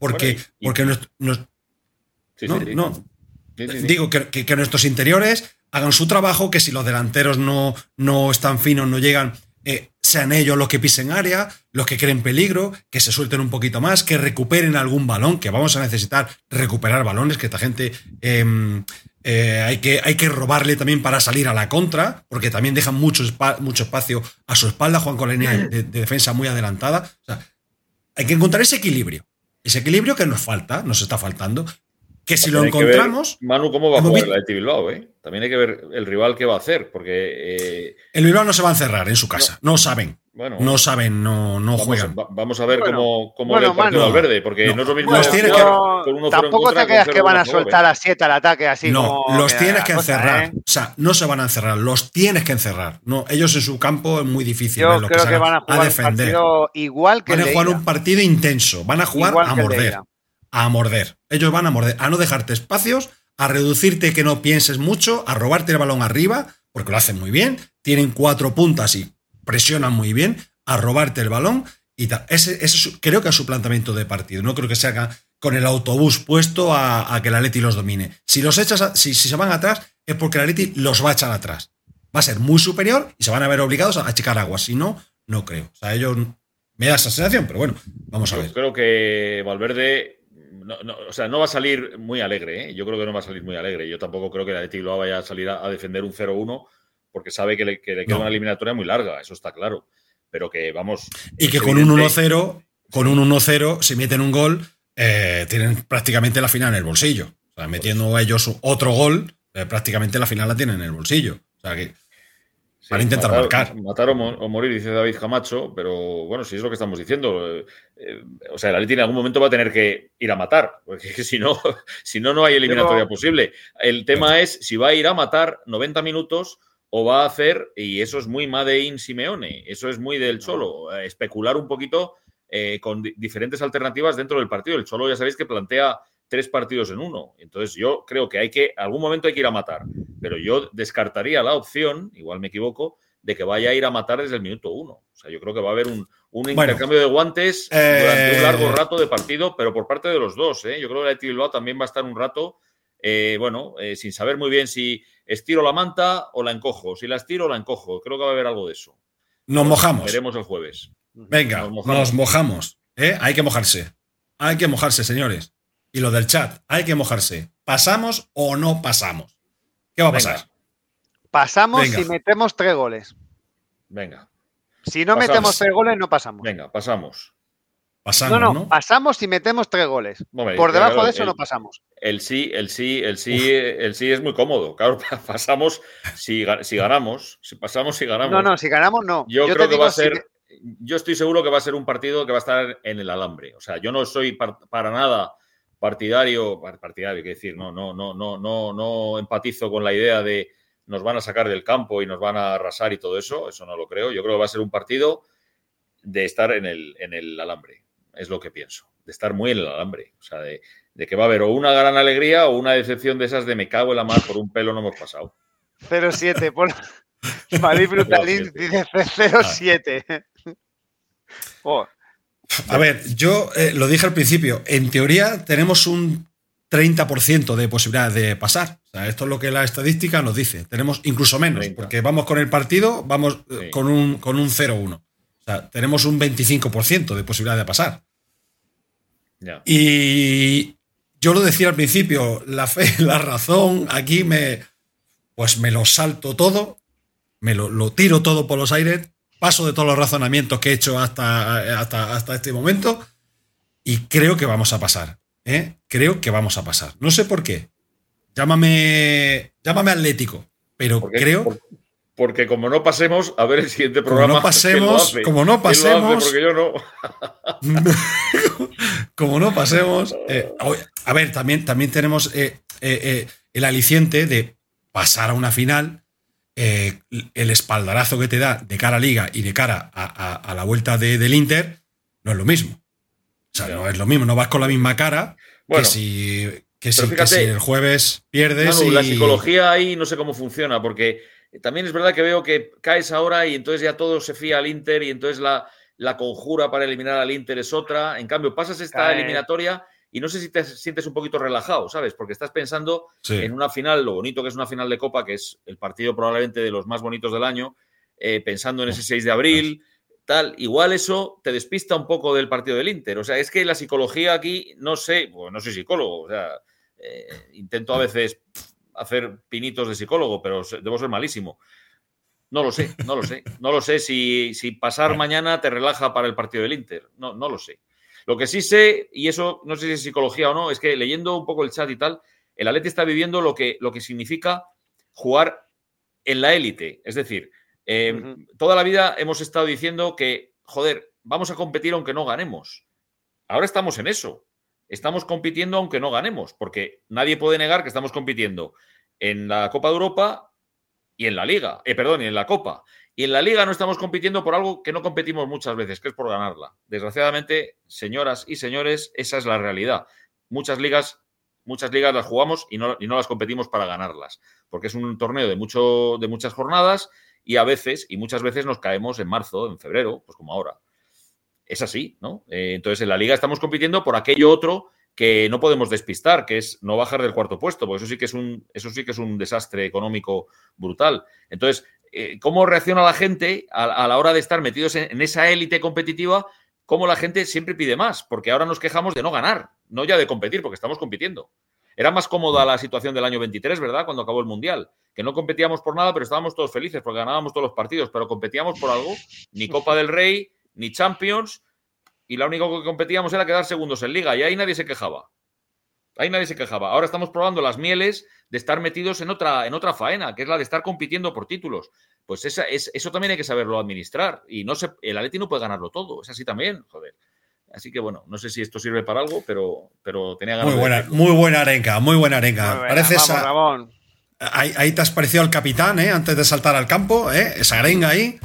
Porque, Bueno, y- porque nuestro- nos- Sí, no, sí, no, Sí. Digo que, que- que nuestros interiores hagan su trabajo, que si los delanteros no, no están finos, no llegan, eh, sean ellos los que pisen área, los que creen peligro, que se suelten un poquito más, que recuperen algún balón, que vamos a necesitar recuperar balones, que esta gente em, eh, hay, que, hay que robarle también para salir a la contra, porque también dejan mucho, mucho espacio a su espalda, Juan con la línea de, de defensa muy adelantada. O sea, hay que encontrar ese equilibrio. Ese equilibrio que nos falta, nos está faltando. Que si lo ver, encontramos, Manu, ¿cómo va a jugar Bilbao? Eh? También hay que ver el rival que va a hacer, porque, eh, El Bilbao no se va a encerrar en su casa. No, saben. bueno, No saben, no, no vamos, juegan. va- vamos a ver Bueno, cómo, cómo bueno, el partido Manu, Valverde, porque no, no, es lo mismo los jugar tiene que- con 1-0 en Tampoco contra te creas que van a 0-1 favor, soltar a 7 al ataque así no, como los tienes que cosa, encerrar. ¿eh? O sea, no se van a encerrar, los tienes que encerrar. No, ellos en su campo es muy difícil Yo creo que van a jugar un defender. partido igual que Van a jugar un partido intenso, van a jugar Igual a morder. A morder. Ellos van a morder, a no dejarte espacios, a reducirte que no pienses mucho, a robarte el balón arriba, porque lo hacen muy bien. Tienen cuatro puntas y presionan muy bien, a robarte el balón. Y tal. Ese, creo que es su planteamiento de partido. No creo que se haga con el autobús puesto a, a que el Atleti los domine. Si los echas, a- si, si se van atrás, es porque el Atleti los va a echar atrás. Va a ser muy superior y se van a ver obligados a achicar aguas. Si no, no creo. O sea, ellos me da esa sensación, pero bueno, vamos a Yo ver. creo que Valverde no, no, o sea, no va a salir muy alegre. ¿eh? Yo creo que no va a salir muy alegre. Yo tampoco creo que el Athletic Bilbao vaya a salir a, a defender un 0-1 porque sabe que le, que le queda No. una eliminatoria muy larga, eso está claro. Pero que vamos. Y que con un evidente- 1-0, con un 1-0, si meten un gol, eh, tienen prácticamente la final en el bolsillo. O sea, metiendo ellos otro gol, eh, prácticamente la final la tienen en el bolsillo. O sea que Sí, Van a intentar marcar. Matar o, mo- o morir, dice David Camacho, pero bueno, si es lo que estamos diciendo. eh, eh, o sea, el Atleti en algún momento va a tener que ir a matar, porque si no, si no, no hay eliminatoria Pero- posible. El tema es si va a ir a matar 90 minutos o va a hacer, y eso es muy Made in Simeone, eso es muy del Cholo, eh, especular un poquito eh, con di- diferentes alternativas dentro del partido. El Cholo ya sabéis que plantea tres partidos en uno. Entonces yo creo que hay que, algún momento hay que ir a matar, pero yo descartaría la opción, igual me equivoco, de que vaya a ir a matar desde el minuto uno. O sea, yo creo que va a haber un, un Bueno, intercambio de guantes eh, durante un largo rato de partido, pero por parte de los dos. ¿eh? Yo creo que Athletic Bilbao también va a estar un rato, eh, bueno, eh, sin saber muy bien si estiro la manta o la encojo. Si la estiro, la encojo. Creo que va a haber algo de eso. nos mojamos. Veremos el jueves. Venga, Nos nos mojamos. mojamos. ¿eh? Hay que mojarse. Hay que mojarse, señores. Y lo del chat, hay que mojarse. ¿Pasamos o no pasamos? ¿Qué va a Venga. pasar? Pasamos Venga. si metemos tres goles. Venga, Si no Pasamos. metemos tres goles, no pasamos. venga, pasamos. pasamos, no, ¿no? pasamos si metemos tres goles. Hombre, Por claro, debajo de eso el- no pasamos. El sí, el sí, el sí, el sí es muy cómodo. Claro, pasamos si, si ganamos, si pasamos si ganamos. No, no, si ganamos, no. Yo, creo que va a ser. Yo estoy seguro que va a ser un partido que va a estar en el alambre. O sea, yo no soy par- para nada partidario, par- partidario, quiero decir, no, no, no, no, no, no empatizo con la idea de nos van a sacar del campo y nos van a arrasar y todo eso. Eso no lo creo. Yo creo que va a ser un partido de estar en el, en el alambre. Es lo que pienso. De estar muy en el alambre. O sea, de, de que va a haber o una gran alegría o una decepción de esas de me cago en la mar por un pelo no hemos pasado. 0-7. Por... Madrid Brutalín 0-7. dice 0-7. Oh, A ver, yo eh, lo dije al principio, en teoría tenemos un 30% de posibilidad de pasar. O sea, esto es lo que la estadística nos dice. Tenemos incluso menos, 30. porque vamos con el partido, vamos eh, Sí. con un, con un 0-1. O sea, tenemos un 25% de posibilidad de pasar. Y yo lo decía al principio, la fe, la razón, aquí me, pues me lo salto todo, me lo, lo tiro todo por los aires, paso de todos los razonamientos que he hecho hasta, hasta, hasta este momento y creo que vamos a pasar. ¿eh? Creo que vamos a pasar. No sé por qué. Llámame, llámame atlético, pero Porque- creo por- porque como no pasemos, a ver el siguiente Como programa. no pasemos- como no pasemos- Porque yo no. como no pasemos. eh, a ver, también, también tenemos eh, el aliciente de pasar a una final. Eh, el espaldarazo que te da de cara a Liga y de cara a, a- a la vuelta de- del Inter no es lo mismo. O sea, no es lo mismo. No vas con la misma cara Bueno, que si, que si, que el jueves pierdes. Manu, y... La psicología ahí no sé cómo funciona, porque también es verdad que veo que caes ahora y entonces ya todo se fía al Inter y entonces la, la conjura para eliminar al Inter es otra. En cambio, pasas esta Cae. eliminatoria y no sé si te sientes un poquito relajado, ¿sabes? Porque estás pensando Sí. en una final, lo bonito que es una final de Copa, que es el partido probablemente de los más bonitos del año, eh, pensando en ese 6 de abril, tal. Igual eso te despista un poco del partido del Inter. O sea, es que la psicología aquí, no sé, pues no soy psicólogo, o sea, eh, intento a veces hacer pinitos de psicólogo, pero debo ser malísimo. No lo sé, no lo sé. No lo sé si, si pasar mañana te relaja para el partido del Inter. No, no lo sé. Lo que sí sé, y eso no sé si es psicología o no, es que leyendo un poco el chat y tal, el Atleti está viviendo lo que, lo que significa jugar en la élite. Es decir, eh, Ujú. toda la vida hemos estado diciendo que, joder, vamos a competir aunque no ganemos. Ahora estamos en eso. Estamos compitiendo aunque no ganemos, porque nadie puede negar que estamos compitiendo en la Copa de Europa y en la Liga. Eh, perdón, y en la Copa. Y en la Liga no estamos compitiendo por algo que no competimos muchas veces, que es por ganarla. Desgraciadamente, señoras y señores, esa es la realidad. Muchas ligas, muchas ligas las jugamos y no, y no las competimos para ganarlas, porque es un torneo de, mucho, de muchas jornadas y a veces, y muchas veces nos caemos en marzo, en febrero, pues como ahora. Es así, ¿no? Eh, entonces, en la liga estamos compitiendo por aquello otro que no podemos despistar, que es no bajar del cuarto puesto, porque eso sí que es un, eso sí que es un desastre económico brutal. Entonces, eh, ¿cómo reacciona la gente a, la hora de estar metidos en, en esa élite competitiva? ¿Cómo la gente siempre pide más? Porque ahora nos quejamos de no ganar, no ya de competir, porque estamos compitiendo. Era más cómoda la situación del año 23, ¿verdad? Cuando acabó el Mundial. Que no competíamos por nada, pero estábamos todos felices porque ganábamos todos los partidos, pero competíamos por algo. Ni Copa del Rey, ni Champions, y la única que competíamos era quedar segundos en liga y ahí nadie se quejaba. Ahí nadie se quejaba. Ahora estamos probando las mieles de estar metidos en otra, en otra faena, que es la de estar compitiendo por títulos. Pues esa, es, eso también hay que saberlo administrar. Y no se, el Atleti no puede ganarlo todo. Es así también, joder. Así que bueno, no sé si esto sirve para algo, pero, pero tenía ganas Muy de buena, decirlo. muy buena arenga, muy buena arenga. Muy buena. Pareces Vamos, a- Ramón. ahí, ahí te has parecido al capitán, ¿eh? Antes de saltar al campo, ¿eh? Esa arenga ahí.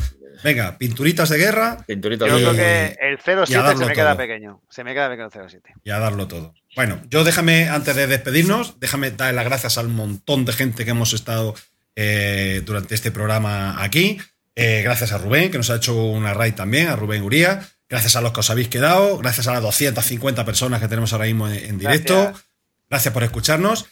Venga, pinturitas de guerra Pinturita Yo de- creo Eh, que el y a 0-7 se me queda todo. pequeño. Se me queda pequeño el 0-7. y a darlo todo. Bueno, yo déjame, antes de despedirnos, déjame dar las gracias al montón de gente que hemos estado eh, durante este programa aquí. Eh, gracias a Rubén, que nos ha hecho una raid también, a Rubén Uría. Gracias a los que os habéis quedado. Gracias a las 250 personas que tenemos ahora mismo en, en directo. Gracias. Gracias por escucharnos.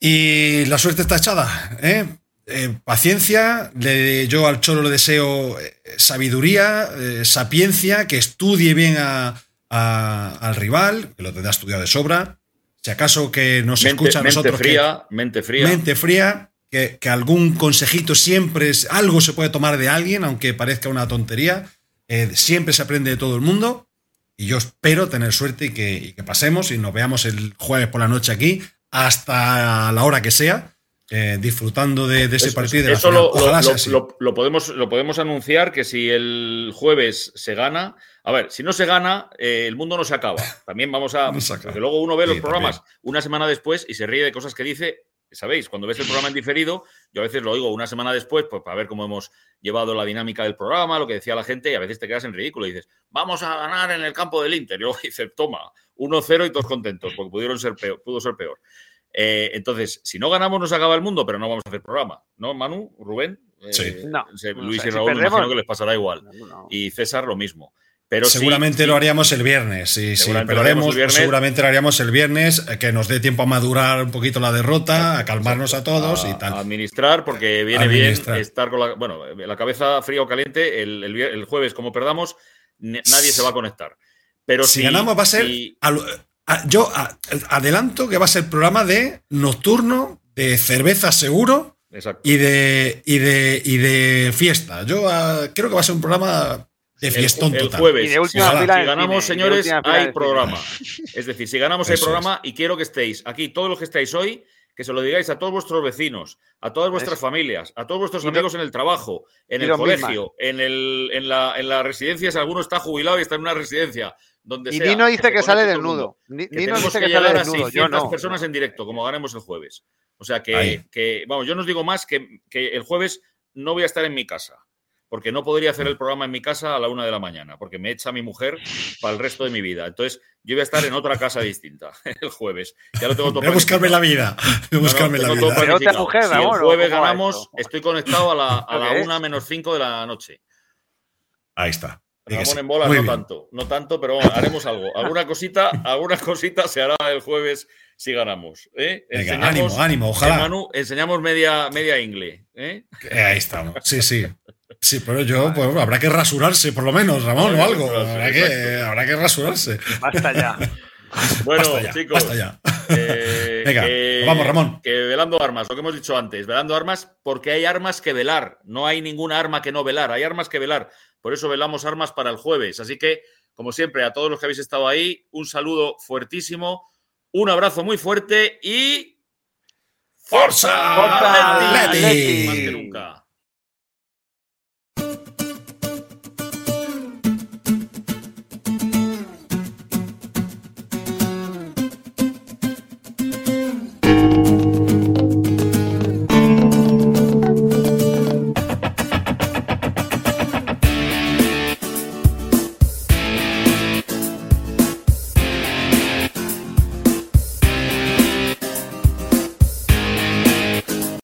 Y la suerte está echada. ¿eh? Eh, paciencia. Le- yo al Cholo le deseo eh, sabiduría, eh, sapiencia, que estudie bien a- a- al rival, que lo tendrá estudiado de sobra. Si acaso que nos mente, escucha a mente nosotros. que- fría, mente fría. mente fría, que, que algún consejito siempre es, algo se puede tomar de alguien, aunque parezca una tontería. Eh, siempre se aprende de todo el mundo. y yo espero tener suerte y que, y que pasemos y nos veamos el jueves por la noche aquí hasta la hora que sea. Eh, disfrutando de, de ese Eso- partido de eso lo, Ojalá lo- sea lo- así. lo- lo podemos, lo podemos anunciar que si el jueves se gana. A ver, si no se gana, eh, el mundo no se acaba. También vamos a. No. Porque luego uno ve los programas una semana después y se ríe de cosas que dice. Sabéis, cuando ves el programa en diferido, yo a veces lo oigo una semana después, pues para ver cómo hemos llevado la dinámica del programa, lo que decía la gente, y a veces te quedas en ridículo y dices, vamos a ganar en el campo del Inter. Y luego dices, toma, 1-0 y todos contentos, porque pudieron ser peor, pudo ser peor. Eh, entonces, si no ganamos, nos acaba el mundo, pero no vamos a hacer programa. ¿No, Manu? ¿Rubén? Eh, Sí. No, Luis y si Raúl me perdemos- imagino que les pasará igual. No, no. Y César lo mismo. Pero sí- seguramente sí, lo haríamos el viernes. Sí, sí, Seguramente haríamos el viernes. seguramente lo haríamos el viernes, que nos dé tiempo a madurar un poquito la derrota, a calmarnos a todos a- y tal. a administrar, porque viene Administrar. bien estar con la, bueno, la cabeza fría o caliente. El, el jueves, como perdamos, nadie se va a conectar. Pero si sí- ganamos va a ser. sí- yo a- adelanto que va a ser programa de nocturno, de cerveza seguro exacto. y de, y de, y de fiesta. Yo ah, creo que va a ser un programa de fiestón el, total. jueves, Y de última Ojalá. fila si ganamos, cine, y de señores, hay cine. programa. Es decir, si ganamos hay programa y quiero que estéis aquí, todos los que estáis hoy, que se lo digáis a todos vuestros vecinos, a todas vuestras Eso. familias, a todos vuestros Y amigos en el trabajo, en el colegio, en, el, en, la, en la residencia, si alguno está jubilado y está en una residencia, donde Y sea, Nino dice que sale desnudo. Que Nino dice que que sale desnudo. Yo 600 no. personas en directo, como ganemos el jueves. O sea que, vamos, yo no os digo más que, que el jueves no voy a estar en mi casa, porque no podría hacer el programa en mi casa a la una de la mañana, porque me echa mi mujer para el resto de mi vida. Entonces, yo voy a estar en otra casa distinta el jueves. Ya lo tengo todo Voy a buscarme la vida. Voy a no, no, buscarme la vida. Pero otra mujer, si el ¿o jueves ganamos, esto? estoy conectado a la, a ¿Esto la una menos cinco de la noche. Ahí está. Ramón en bolas Muy no bien. tanto, no tanto, pero bueno, haremos algo. Alguna cosita, alguna cosita se hará el jueves si ganamos. ¿eh? Venga, Enseñamos- ánimo, ánimo, ojalá. Manu, enseñamos media, media ingle. ¿eh? Eh, ahí estamos. Sí, sí. Sí, pero yo, pues habrá que rasurarse, por lo menos, Ramón, o algo. rasurarse, Habrá que, habrá que rasurarse. Basta ya. Bueno, basta ya, chicos. basta ya. eh, Venga, que- vamos, Ramón. Que velando armas, lo que hemos dicho antes, velando armas porque hay armas que velar, no hay ninguna arma que no velar, hay armas que velar. Por eso velamos armas para el jueves. Así que, como siempre, a todos los que habéis estado ahí, un saludo fuertísimo, un abrazo muy fuerte y... ¡Forza! ¡Forza! Atleti! Más que nunca.